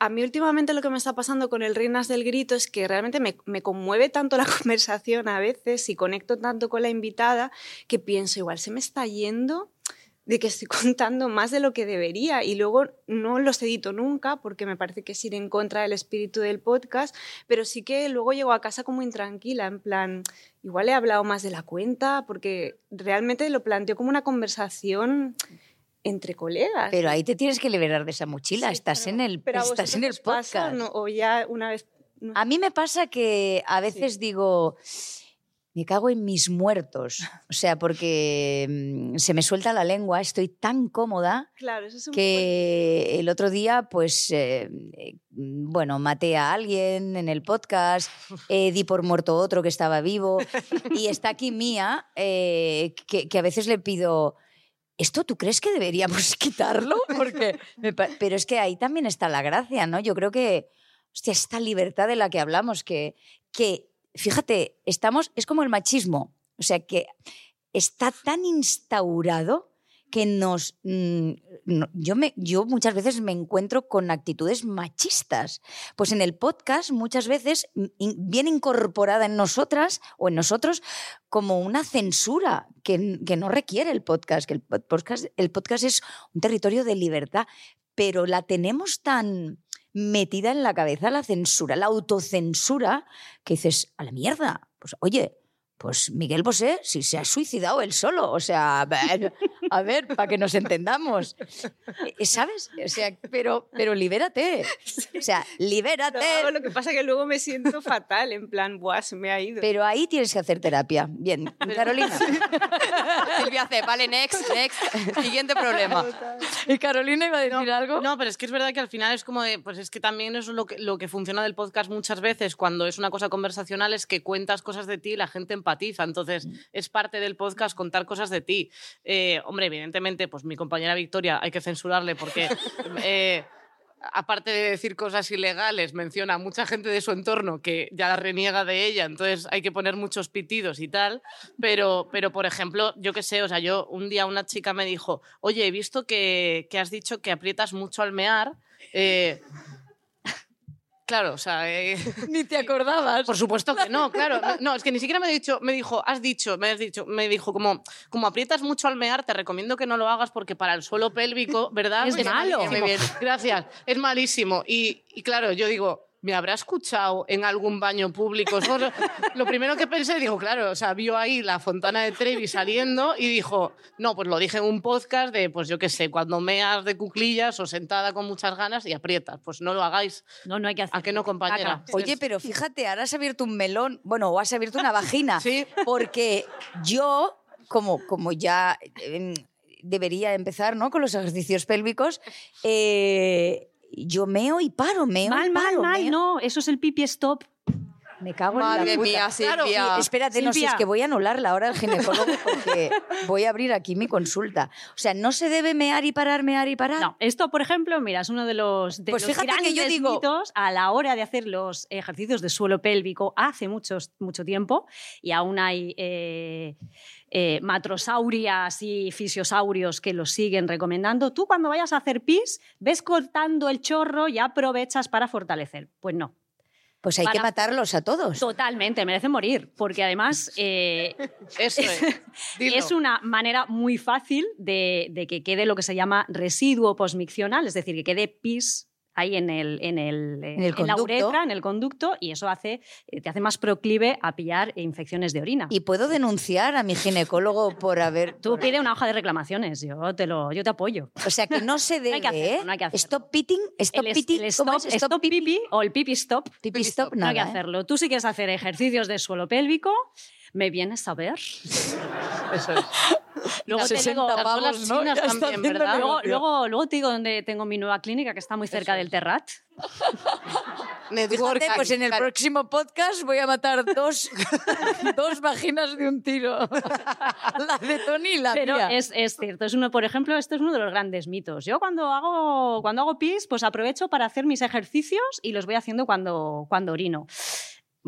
A mí últimamente lo que me está pasando con el Reinas del Grito es que realmente me, me conmueve tanto la (laughs) conversación a veces y conecto tanto con la invitada que pienso, igual se me está yendo de que estoy (laughs) contando más de lo que debería y luego no los edito nunca porque me parece que es ir en contra del espíritu del podcast, pero sí que luego llego a casa como intranquila, en plan, igual he hablado más de la cuenta porque realmente lo planteo como una conversación entre colegas. Pero ahí te tienes que liberar de esa mochila, estás en el, Pero estás en el os pasa, podcast. ¿no? o ya una vez... no A mí me pasa que a veces digo, me cago en mis muertos. O sea, porque mm, se me suelta la lengua, estoy tan cómoda Claro, eso es un que el otro día, pues, eh, eh, bueno, maté a alguien en el podcast, (laughs) eh, di por muerto otro que estaba vivo, y está aquí Mía, eh, que, que a veces le pido, ¿esto tú crees que deberíamos (laughs) quitarlo? Porque Pero es que ahí también está la gracia, ¿no? Yo creo que, hostia, esta libertad de la que hablamos, que, que fíjate, estamos, es como el machismo, o sea, que está tan instaurado que nos... mm, yo, me, yo muchas veces me encuentro con actitudes machistas. Pues en el podcast muchas veces viene incorporada en nosotras o en nosotros como una censura que, que no requiere el podcast, que el pod- podcast, el podcast es un territorio de libertad, pero la tenemos tan metida en la cabeza la censura, la autocensura, que dices, a la mierda, pues oye, pues Miguel Bosé, si se ha suicidado él solo, o sea, (laughs) a ver, para que nos entendamos, Eh, ¿sabes? O sea, pero, pero libérate, o sea, libérate. No, lo que pasa es que luego me siento fatal, en plan, buah, se me ha ido. Pero ahí tienes que hacer terapia. Bien, Carolina. (laughs) Silvia hace, vale, next, next, siguiente problema. ¿Y Carolina iba a decir algo? No, pero es que es verdad que al final es como de, pues es que también eso es lo que, lo que funciona del podcast muchas veces cuando es una cosa conversacional es que cuentas cosas de ti y la gente empatiza. Entonces Mm. es parte del podcast contar cosas de ti. Eh, hombre, evidentemente, pues mi compañera Victoria hay que censurarle porque... eh, Aparte de decir cosas ilegales, menciona a mucha gente de su entorno que ya reniega de ella, entonces hay que poner muchos pitidos y tal. Pero, pero por ejemplo, yo qué sé, o sea, yo un día una chica me dijo, oye, he visto que, que has dicho que aprietas mucho al mear. eh, Claro, o sea, eh, (laughs) Ni te acordabas. por supuesto que no, claro. (laughs) No, es que ni siquiera me, ha dicho, me dijo, has dicho, me has dicho, me dijo, como, como aprietas mucho al mear, te recomiendo que no lo hagas porque para el suelo pélvico, ¿verdad? Es malo. malísimo. Gracias, es malísimo. Y, y claro, yo digo, ¿me habrá escuchado en algún baño público? Lo primero que pensé, digo, claro, o sea, vio ahí la fontana de Trevi saliendo y dijo, no, pues lo dije en un podcast de, pues yo qué sé, cuando meas de cuclillas o sentada con muchas ganas y aprietas. Pues no lo hagáis. No, no hay que hacer. ¿A qué no, compañera? Oye, pero fíjate, ahora has abierto un melón, bueno, o has abierto una vagina. Sí. Porque yo, como, como ya em, debería empezar ¿no? con los ejercicios pélvicos, eh, yo meo y paro, meo Mal, y mal, paro. mal, meo. no, eso es el pipi stop. Me cago en la puta. mía, Claro, Silvia. y espérate, no sé, es que voy a anularla ahora al ginecólogo porque voy a abrir aquí mi consulta. O sea, no se debe mear y parar, mear y parar. No, esto, por ejemplo, mira, es uno de los, de Pues los fíjate que yo digo- mitos a la hora de hacer los ejercicios de suelo pélvico hace muchos, mucho tiempo y aún hay eh, eh, matrosaurias y fisiosaurios que los siguen recomendando. Tú cuando vayas a hacer pis, ves cortando el chorro y aprovechas para fortalecer. Pues no. Pues hay que matarlos a todos. Totalmente, merecen morir, porque además eh, (laughs) Eso es. (laughs) Es una manera muy fácil de, de que quede lo que se llama residuo posmiccional, es decir, que quede pis ahí en, el, en, el, En el la uretra, en el conducto, y eso hace, eh, te hace más proclive a pillar infecciones de orina. Y puedo denunciar a mi ginecólogo por haber... Tú pide una hoja de reclamaciones, yo te, lo, yo te apoyo. O sea, que no se hay debe, que hacerlo, ¿eh? no hay que hacerlo. Stop pitting, stop el, pitting, el ¿cómo stop, es? stop pipi o el pipi stop, Pipi stop, no hay que ¿eh? hacerlo. Tú si quieres hacer ejercicios de suelo pélvico, me vienes a ver. Eso es. Luego te 60 digo, Las pavos, bolas ¿no? chinas también, ¿verdad? Luego, luego, luego te digo dónde tengo mi nueva clínica, que está muy cerca del Terrat. (laughs) Fíjate, pues en el próximo podcast voy a matar dos, (laughs) dos vaginas de un tiro. (laughs) La de Tony y la Pero mía. es, es cierto, es uno, por ejemplo, este es uno de los grandes mitos. Yo cuando hago, cuando hago pis, pues aprovecho para hacer mis ejercicios y los voy haciendo cuando, cuando orino.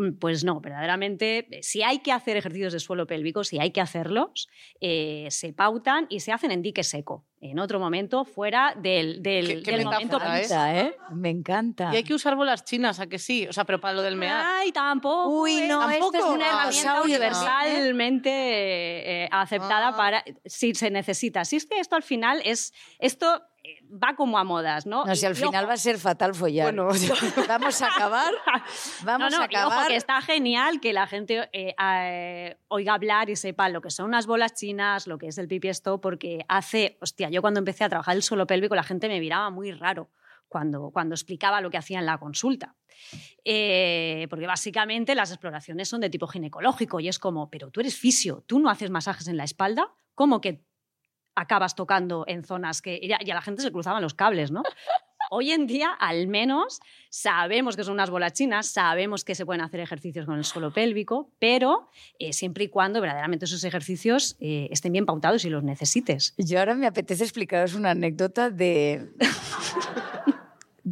Mm, Pues no, verdaderamente, eh, si hay que hacer ejercicios de suelo pélvico, si hay que hacerlos, eh, se pautan y se hacen en dique seco. en otro momento fuera del, del, Qué- qué del momento ¿eh? ¿eh? Me encanta. Y hay que usar bolas chinas, ¿a que sí? O sea, pero para lo del mear. Ay, tampoco. Uy, ¿eh? no, esto es Tampoco. una herramienta universalmente eh, aceptada Ah. para si se necesita. Si es que esto al final es esto va como a modas, ¿no? No, si al final ojo, va a ser fatal follar. Bueno, (laughs) vamos a acabar. (laughs) Vamos no, no, a y ojo, acabar. que está genial que la gente eh, eh, oiga hablar y sepa lo que son unas bolas chinas, lo que es el pipi stop, porque hace, hostia, yo cuando empecé a trabajar el suelo pélvico la gente me miraba muy raro cuando, cuando explicaba lo que hacía en la consulta. Eh, porque básicamente las exploraciones son de tipo ginecológico y es como, pero tú eres fisio, tú no haces masajes en la espalda, ¿cómo que acabas tocando en zonas que y a, la gente se cruzaban los cables, ¿no? Hoy en día, al menos, sabemos que son unas bolas chinas, sabemos que se pueden hacer ejercicios con el suelo pélvico, pero eh, siempre y cuando verdaderamente esos ejercicios eh, estén bien pautados y los necesites. Yo ahora me apetece explicaros una anécdota de.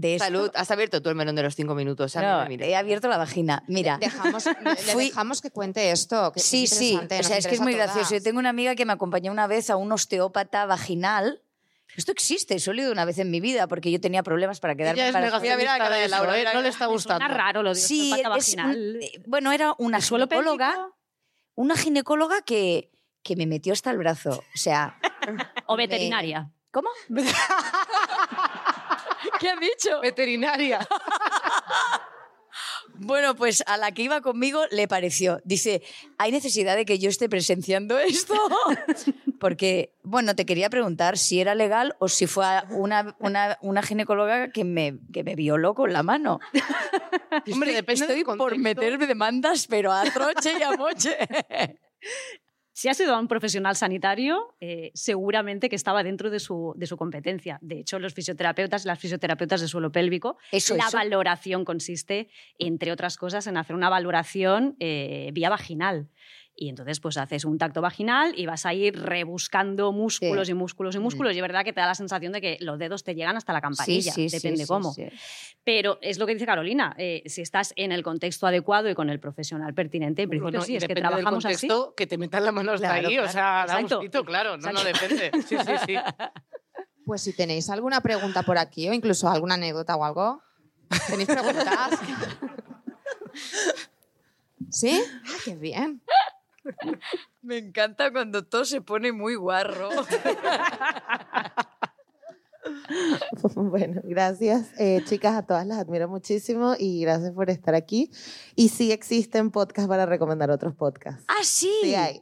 De esto. Salud, has abierto tú el melón de los cinco minutos. No, mira. he abierto la vagina. Mira. Dejamos, le- dejamos que cuente esto. que Sí, es sí. O sea, es que es muy gracioso. Yo tengo una amiga que me acompañó una vez a un osteópata vaginal. Esto existe, solo he ido una vez en mi vida porque yo tenía problemas para quedarme Ella es para Mira, mira cara de Laura, ¿eh? mira, No le está gustando. suena raro lo de Sí, osteopata es vaginal. eh, bueno, era una ¿El suelo ginecóloga, una ginecóloga que, que me metió hasta el brazo. O sea, (laughs) O me- veterinaria. ¿cómo? (laughs) ¿Qué ha dicho? Veterinaria. Bueno, pues a la que iba conmigo le pareció. Dice, ¿hay necesidad de que yo esté presenciando esto? (laughs) Porque, bueno, te quería preguntar si era legal o si fue una, una, una ginecóloga que me, que me violó con la mano. Hombre, Estoy- Estoy por meterme demandas, pero a troche y a moche. Si ha sido un profesional sanitario, eh, seguramente que estaba dentro de su, de su competencia. De hecho, los fisioterapeutas, las fisioterapeutas de suelo pélvico, Eso, la eso. valoración consiste, entre otras cosas, en hacer una valoración eh, vía vaginal. Y entonces, pues haces un tacto vaginal y vas a ir rebuscando músculos Sí. y músculos y músculos. Y es verdad que te da la sensación de que los dedos te llegan hasta la campanilla, sí, sí, depende sí, cómo. sí. Pero es lo que dice Carolina, eh, si estás en el contexto adecuado y con el profesional pertinente, en principio Bueno, sí, y es que depende del trabajamos así. contexto, que te metan la mano hasta Claro, ahí, o sea, da Exacto. gustito, claro. No, no, depende. Sí, sí, sí. (laughs) Pues si tenéis alguna pregunta por aquí o incluso alguna anécdota o algo, ¿tenéis preguntas? (laughs) ¿Sí? Ah, qué bien. (laughs) Me encanta cuando todo se pone muy guarro. (laughs) Bueno, gracias, eh, chicas, a todas las admiro muchísimo y gracias por estar aquí. Y sí existen podcasts para recomendar otros podcasts. ah, sí. Sí hay.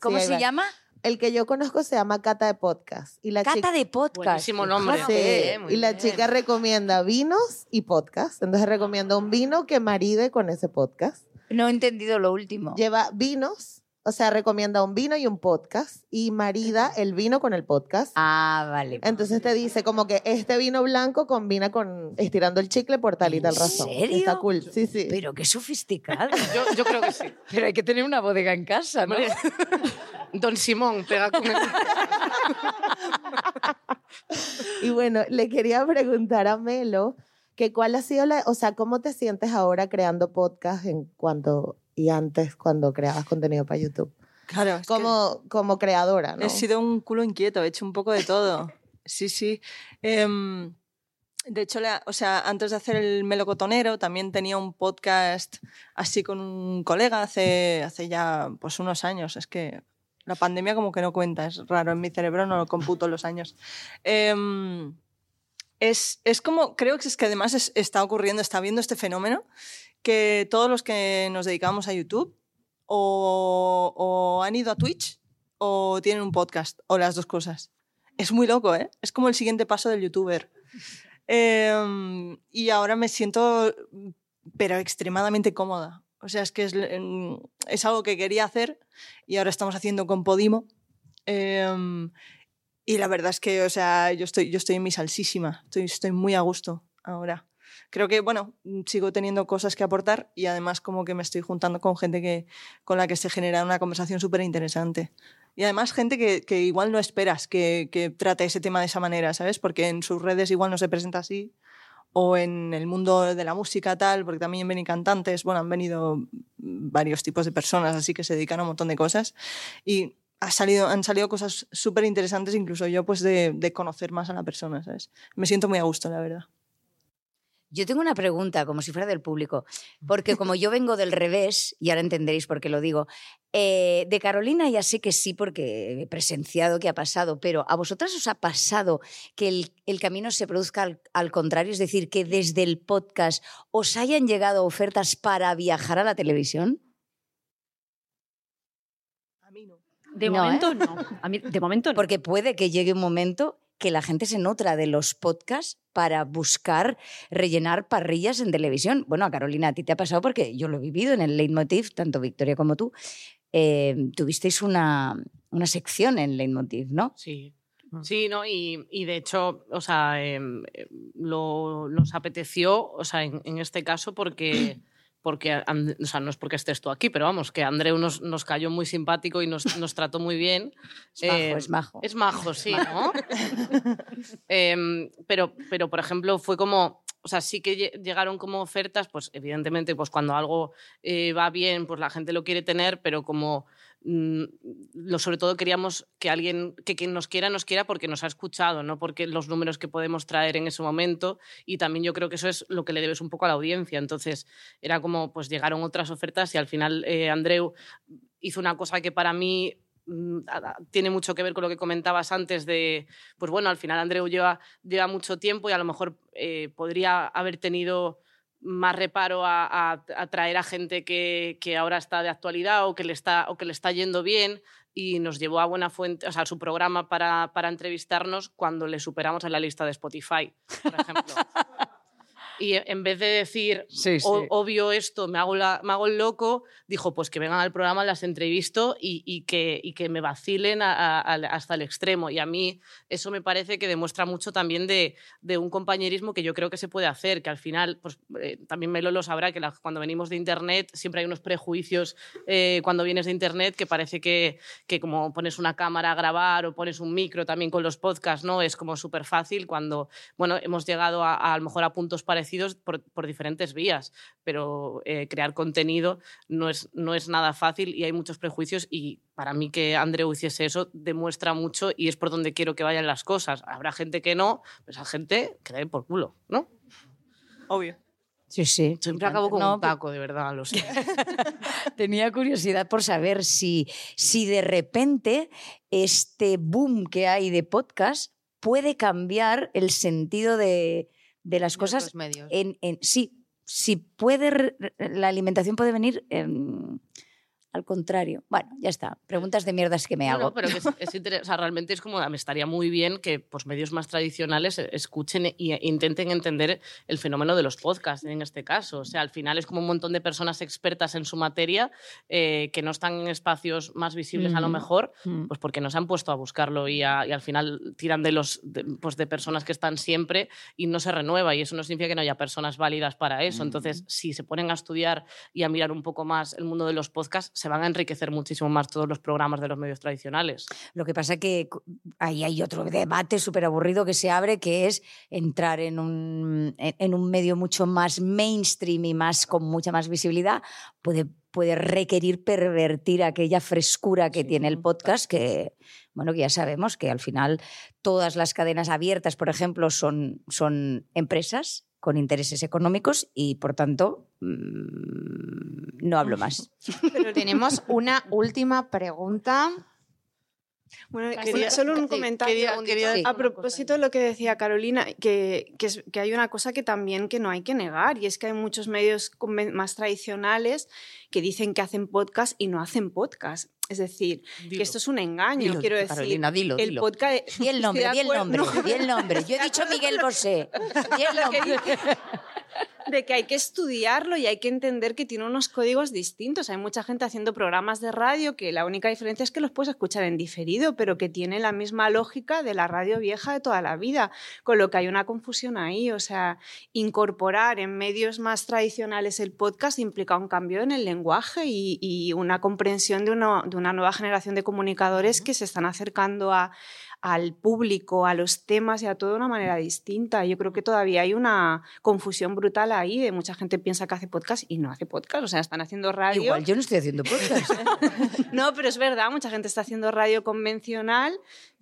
¿Cómo hay se va- llama? El que yo conozco se llama Cata de Podcast. Y la Cata chica, de podcast. Buenísimo nombre. Sí, Fíjate, muy y la bien. chica recomienda vinos y podcast. Entonces recomienda un vino que maride con ese podcast. No he entendido lo último. Lleva vinos, o sea, recomienda un vino y un podcast y marida el vino con el podcast. Ah, vale. Entonces te dice como que este vino blanco combina con estirando el chicle por tal y ¿En tal razón. serio? Está cool, sí, sí. Pero qué sofisticado. (laughs) Yo, yo creo que sí. Pero hay que tener una bodega en casa, ¿no? Don Simón pega con el... Y bueno, le quería preguntar a Melo que cuál ha sido la, o sea, ¿cómo te sientes ahora creando podcast en cuanto y antes cuando creabas contenido para YouTube? Claro, Como, como creadora, ¿no? he sido un culo inquieto, he hecho un poco de todo. Sí, sí. Em, de hecho, la- o sea, antes de hacer el melocotonero, también tenía un podcast así con un colega hace, hace ya pues, unos años. Es que la pandemia como que no cuenta, es raro, en mi cerebro no lo computo los años. Em, es, es como, creo que es que además es- está ocurriendo, está viendo este fenómeno, que todos los que nos dedicamos a YouTube o, o han ido a Twitch o tienen un podcast, o las dos cosas. Es muy loco, ¿eh? Es como el siguiente paso del youtuber. (laughs) Em, y ahora me siento, pero extremadamente cómoda. O sea, es que es, em, es algo que quería hacer y ahora estamos haciendo con Podimo. Em, y la verdad es que, o sea, yo estoy, yo estoy en mi salsísima. Estoy, estoy muy a gusto ahora. Creo que, bueno, sigo teniendo cosas que aportar y además como que me estoy juntando con gente que, con la que se genera una conversación súper interesante. Y además gente que, que igual no esperas que, que trate ese tema de esa manera, ¿sabes? Porque en sus redes igual no se presenta así. O en el mundo de la música tal, porque también ven cantantes, bueno, han venido varios tipos de personas así que se dedican a un montón de cosas. Y ha salido, han salido cosas súper interesantes, incluso yo, pues de, de conocer más a la persona, ¿sabes? Me siento muy a gusto, la verdad. Yo tengo una pregunta, como si fuera del público, porque como yo vengo del revés, y ahora entenderéis por qué lo digo, eh, de Carolina ya sé que sí, porque he presenciado que ha pasado, pero ¿a vosotras os ha pasado que el, el camino se produzca al, al contrario? Es decir, que desde el podcast os hayan llegado ofertas para viajar a la televisión. A no. De ¿eh? momento no. A mí, de momento no. Porque puede que llegue un momento que la gente se nutra de los podcasts para buscar rellenar parrillas en televisión. Bueno, a Carolina, a ti te ha pasado porque yo lo he vivido en el Leitmotiv, tanto Victoria como tú. Eh, tuvisteis una, una sección en Leitmotiv, ¿no? Sí. Sí, ¿no? Y, y de hecho, o sea, em, em, lo, nos apeteció, o sea, en, en este caso, porque, (clears throat) porque o sea, no es porque estés tú aquí, pero vamos, que Andreu nos, nos cayó muy simpático y nos, (laughs) nos trató muy bien. Es majo, Eh, es majo. Es majo, sí, ¿no? (laughs) Em, pero, pero, por ejemplo, fue como, o sea, sí que lle- llegaron como ofertas, pues evidentemente, pues cuando algo eh, va bien, pues la gente lo quiere tener, pero como lo, sobre todo queríamos que alguien, que quien nos quiera, nos quiera porque nos ha escuchado, no porque los números que podemos traer en ese momento. Y también yo creo que eso es lo que le debes un poco a la audiencia. Entonces, era como, pues llegaron otras ofertas y al final eh, Andreu hizo una cosa que para mí mm, tiene mucho que ver con lo que comentabas antes de, pues bueno, al final Andreu lleva, lleva mucho tiempo y a lo mejor eh, podría haber tenido más reparo a, traer a gente que, ahora está de actualidad o que, le está, o que le está yendo bien y nos llevó a buena fuente, o sea, a su programa para entrevistarnos cuando le superamos en la lista de Spotify, por ejemplo. (laughs) Y en vez de decir, Sí, sí. "O- obvio esto, me hago, la- me hago el loco, dijo, pues que vengan al programa, las entrevisto y, y que, y que me vacilen a- a- al- hasta el extremo. Y a mí eso me parece que demuestra mucho también de, de un compañerismo que yo creo que se puede hacer, que al final, pues eh, también Melo lo sabrá, que la- cuando venimos de Internet siempre hay unos prejuicios eh, cuando vienes de Internet que parece que, que como pones una cámara a grabar o pones un micro también con los podcasts, ¿no? Es como súper fácil cuando, bueno, hemos llegado a, a, a lo mejor a puntos parecidos por, por diferentes vías, pero eh, crear contenido no es, no es nada fácil y hay muchos prejuicios y para mí que Andreu hiciese eso demuestra mucho y es por donde quiero que vayan las cosas. Habrá gente que no, pues esa gente que le por culo, ¿no? Obvio. Sí, sí. Siempre acabo como No, un taco, de verdad, lo sé. (laughs) Tenía curiosidad por saber si, si de repente este boom que hay de podcast puede cambiar el sentido de, de las cosas. Medios. En, en- sí, si puede, la alimentación puede venir em, al contrario. Bueno, ya está. Preguntas de mierdas que me hago. no, pero que es, (laughs) es inter- o sea, realmente es como, me estaría muy bien que pues, medios más tradicionales eh, escuchen e e intenten entender el fenómeno de los podcasts en este caso. O sea, al final es como un montón de personas expertas en su materia eh, que no están en espacios más visibles a lo Ujú. mejor, Mm. pues porque no se han puesto a buscarlo y, a- y al final tiran de los de, pues de personas que están siempre y no se renueva y eso no significa que no haya personas válidas para eso. Entonces, si se ponen a estudiar y a mirar un poco más el mundo de los podcasts, se van a enriquecer muchísimo más todos los programas de los medios tradicionales. Lo que pasa que cu- ahí hay otro debate súper aburrido que se abre, que es entrar en un, en en un medio mucho más mainstream y más con mucha más visibilidad, puede, puede requerir pervertir aquella frescura que tiene el podcast, que, bueno, que ya sabemos que al final todas las cadenas abiertas, por ejemplo, son, son empresas con intereses económicos y, por tanto, mm, no hablo más. (laughs) Tenemos una última pregunta. Bueno, quería- solo un sí, comentario. quería- quería Sí. A propósito de lo que decía Carolina, que, que, es- que hay una cosa que también que no hay que negar, y es que hay muchos medios más tradicionales que dicen que hacen podcast y no hacen podcast. Es decir, que esto es un engaño, Dilo, quiero decir. Carolina, dilo, el dilo. podcast... Di el nombre, di el nombre, no, di el nombre. Yo he dicho (laughs) Miguel Bosé. Di el nombre. De que hay que estudiarlo y hay que entender que tiene unos códigos distintos. Hay mucha gente haciendo programas de radio que la única diferencia es que los puedes escuchar en diferido, pero que tiene la misma lógica de la radio vieja de toda la vida, con lo que hay una confusión ahí. O sea, incorporar en medios más tradicionales el podcast implica un cambio en el lenguaje y, y una comprensión de, uno- de una nueva generación de comunicadores que se están acercando a, al público, a los temas y a todo de una manera distinta. Yo creo que todavía hay una confusión brutal ahí de mucha gente piensa que hace podcast y no hace podcast, o sea, están haciendo radio. Igual yo no estoy haciendo podcast. (laughs) no, pero es verdad, mucha gente está haciendo radio convencional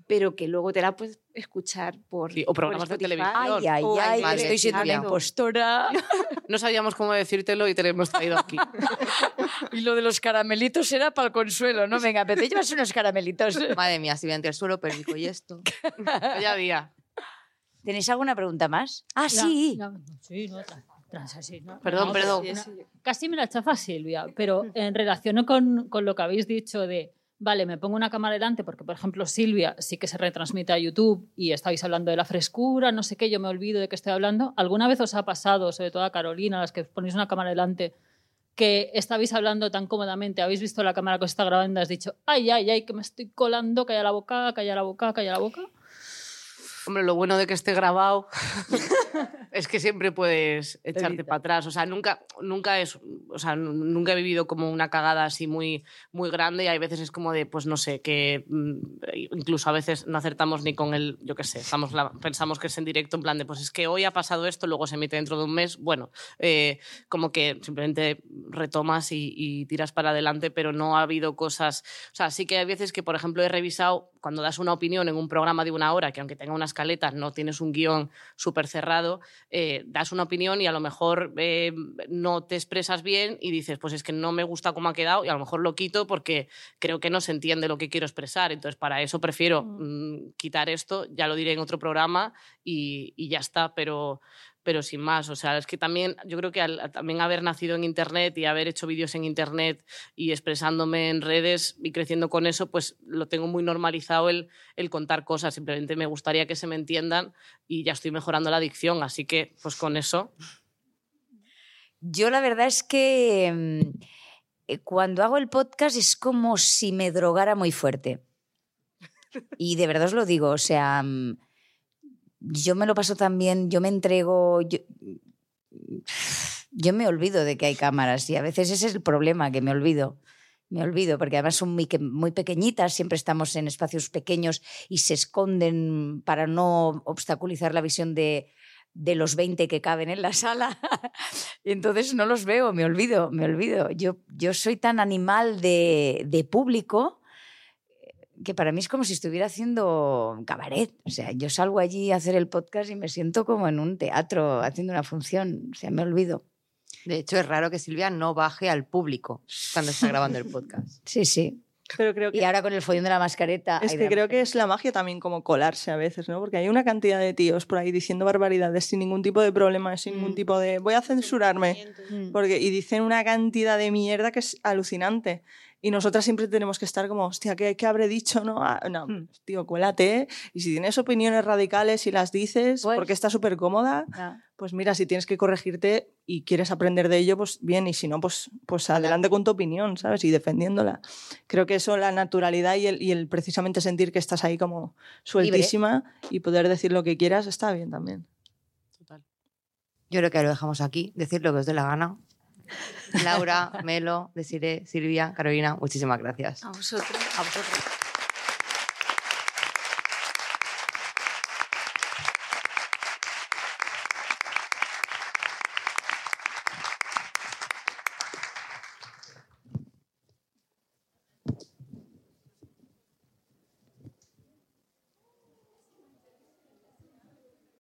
pero que luego te la puedes escuchar por. Sí, o programas por de televisión. Ay, ay, Oh, ay, vale, estoy siendo una impostora. (laughs) No sabíamos cómo decírtelo y te lo hemos traído aquí. (laughs) Y lo de los caramelitos era para el consuelo, ¿no? Venga, pero te llevas unos caramelitos. (laughs) Madre mía, si voy ante el suelo, pero digo, ¿y esto? Ya había. ¿Tenéis alguna pregunta más? Ah, sí. No, no, sí, no, tra- trans así, ¿no? Perdón, No, perdón. Casi me la chafa Silvia, pero en relación con, con lo que habéis dicho de, vale, me pongo una cámara delante, porque por ejemplo Silvia sí que se retransmite a YouTube y estáis hablando de la frescura, no sé qué, yo me olvido de que estoy hablando. ¿Alguna vez os ha pasado, sobre todo a Carolina, las que ponéis una cámara delante, que estabais hablando tan cómodamente, habéis visto la cámara que os está grabando has dicho, ay, ay, ay, que me estoy colando, calla la boca, calla la boca, calla la boca? Hombre, lo bueno de que esté grabado (laughs) es que siempre puedes echarte Evita. para atrás. O sea, nunca, nunca es, o sea, nu- nunca he vivido como una cagada así muy, muy grande y hay veces es como de, pues no sé, que mm, incluso a veces no acertamos ni con el, yo qué sé, estamos la- pensamos que es en directo, en plan de, pues es que hoy ha pasado esto, luego se emite dentro de un mes. Bueno, eh, como que simplemente retomas y, y tiras para adelante, pero no ha habido cosas. O sea, sí que hay veces que, por ejemplo, he revisado cuando das una opinión en un programa de una hora, que aunque tenga una escaleta, no tienes un guion súper cerrado, eh, das una opinión y a lo mejor eh, no te expresas bien y dices, pues es que no me gusta cómo ha quedado y a lo mejor lo quito porque creo que no se entiende lo que quiero expresar. Entonces, para eso prefiero mm, quitar esto, ya lo diré en otro programa y, y ya está, pero pero sin más. O sea, es que también, yo creo que al, también haber nacido en Internet y haber hecho vídeos en Internet y expresándome en redes y creciendo con eso, pues lo tengo muy normalizado el, el contar cosas. Simplemente me gustaría que se me entiendan y ya estoy mejorando la dicción. Así que, pues con eso. Yo la verdad es que mm, eh, cuando hago el podcast es como si me drogara muy fuerte. (laughs) Y de verdad os lo digo, o sea, mm, yo me lo paso tan bien, yo me entrego, yo, yo me olvido de que hay cámaras y a veces ese es el problema, que me olvido. Me olvido, porque además son muy, muy pequeñitas, siempre estamos en espacios pequeños y se esconden para no obstaculizar la visión de, de los 20 que caben en la sala. (laughs) y entonces no los veo, me olvido, me olvido. Yo, yo soy tan animal de, de público que para mí es como si estuviera haciendo cabaret. O sea, yo salgo allí a hacer el podcast y me siento como en un teatro haciendo una función. O sea, me olvido. De hecho, es raro que Silvia no baje al público cuando está grabando el podcast. (laughs) Sí, sí. Pero creo que Y ahora con el follón de la mascareta. Es que creo que es la magia también como colarse a veces, ¿no? Porque hay una cantidad de tíos por ahí diciendo barbaridades sin ningún tipo de problema, sin ningún Mm. tipo de voy a censurarme. Mm. Porque, y dicen una cantidad de mierda que es alucinante. Y nosotras siempre tenemos que estar como, hostia, ¿qué, qué habré dicho? No, Ah, no Mm. tío, cuélate. Y si tienes opiniones radicales y las dices Pues- porque estás súper cómoda, pues mira, si tienes que corregirte y quieres aprender de ello, pues bien. Y si no, pues, pues adelante con tu opinión, ¿sabes? Y defendiéndola. Creo que eso, la naturalidad y el, y el precisamente sentir que estás ahí como sueltísima y poder decir lo que quieras, está bien también. Total. Yo creo que lo dejamos aquí, decir lo que os dé la gana. Laura, (laughs) Melo, Desiree, Silvia, Carolina, muchísimas gracias. A vosotros. A vosotros.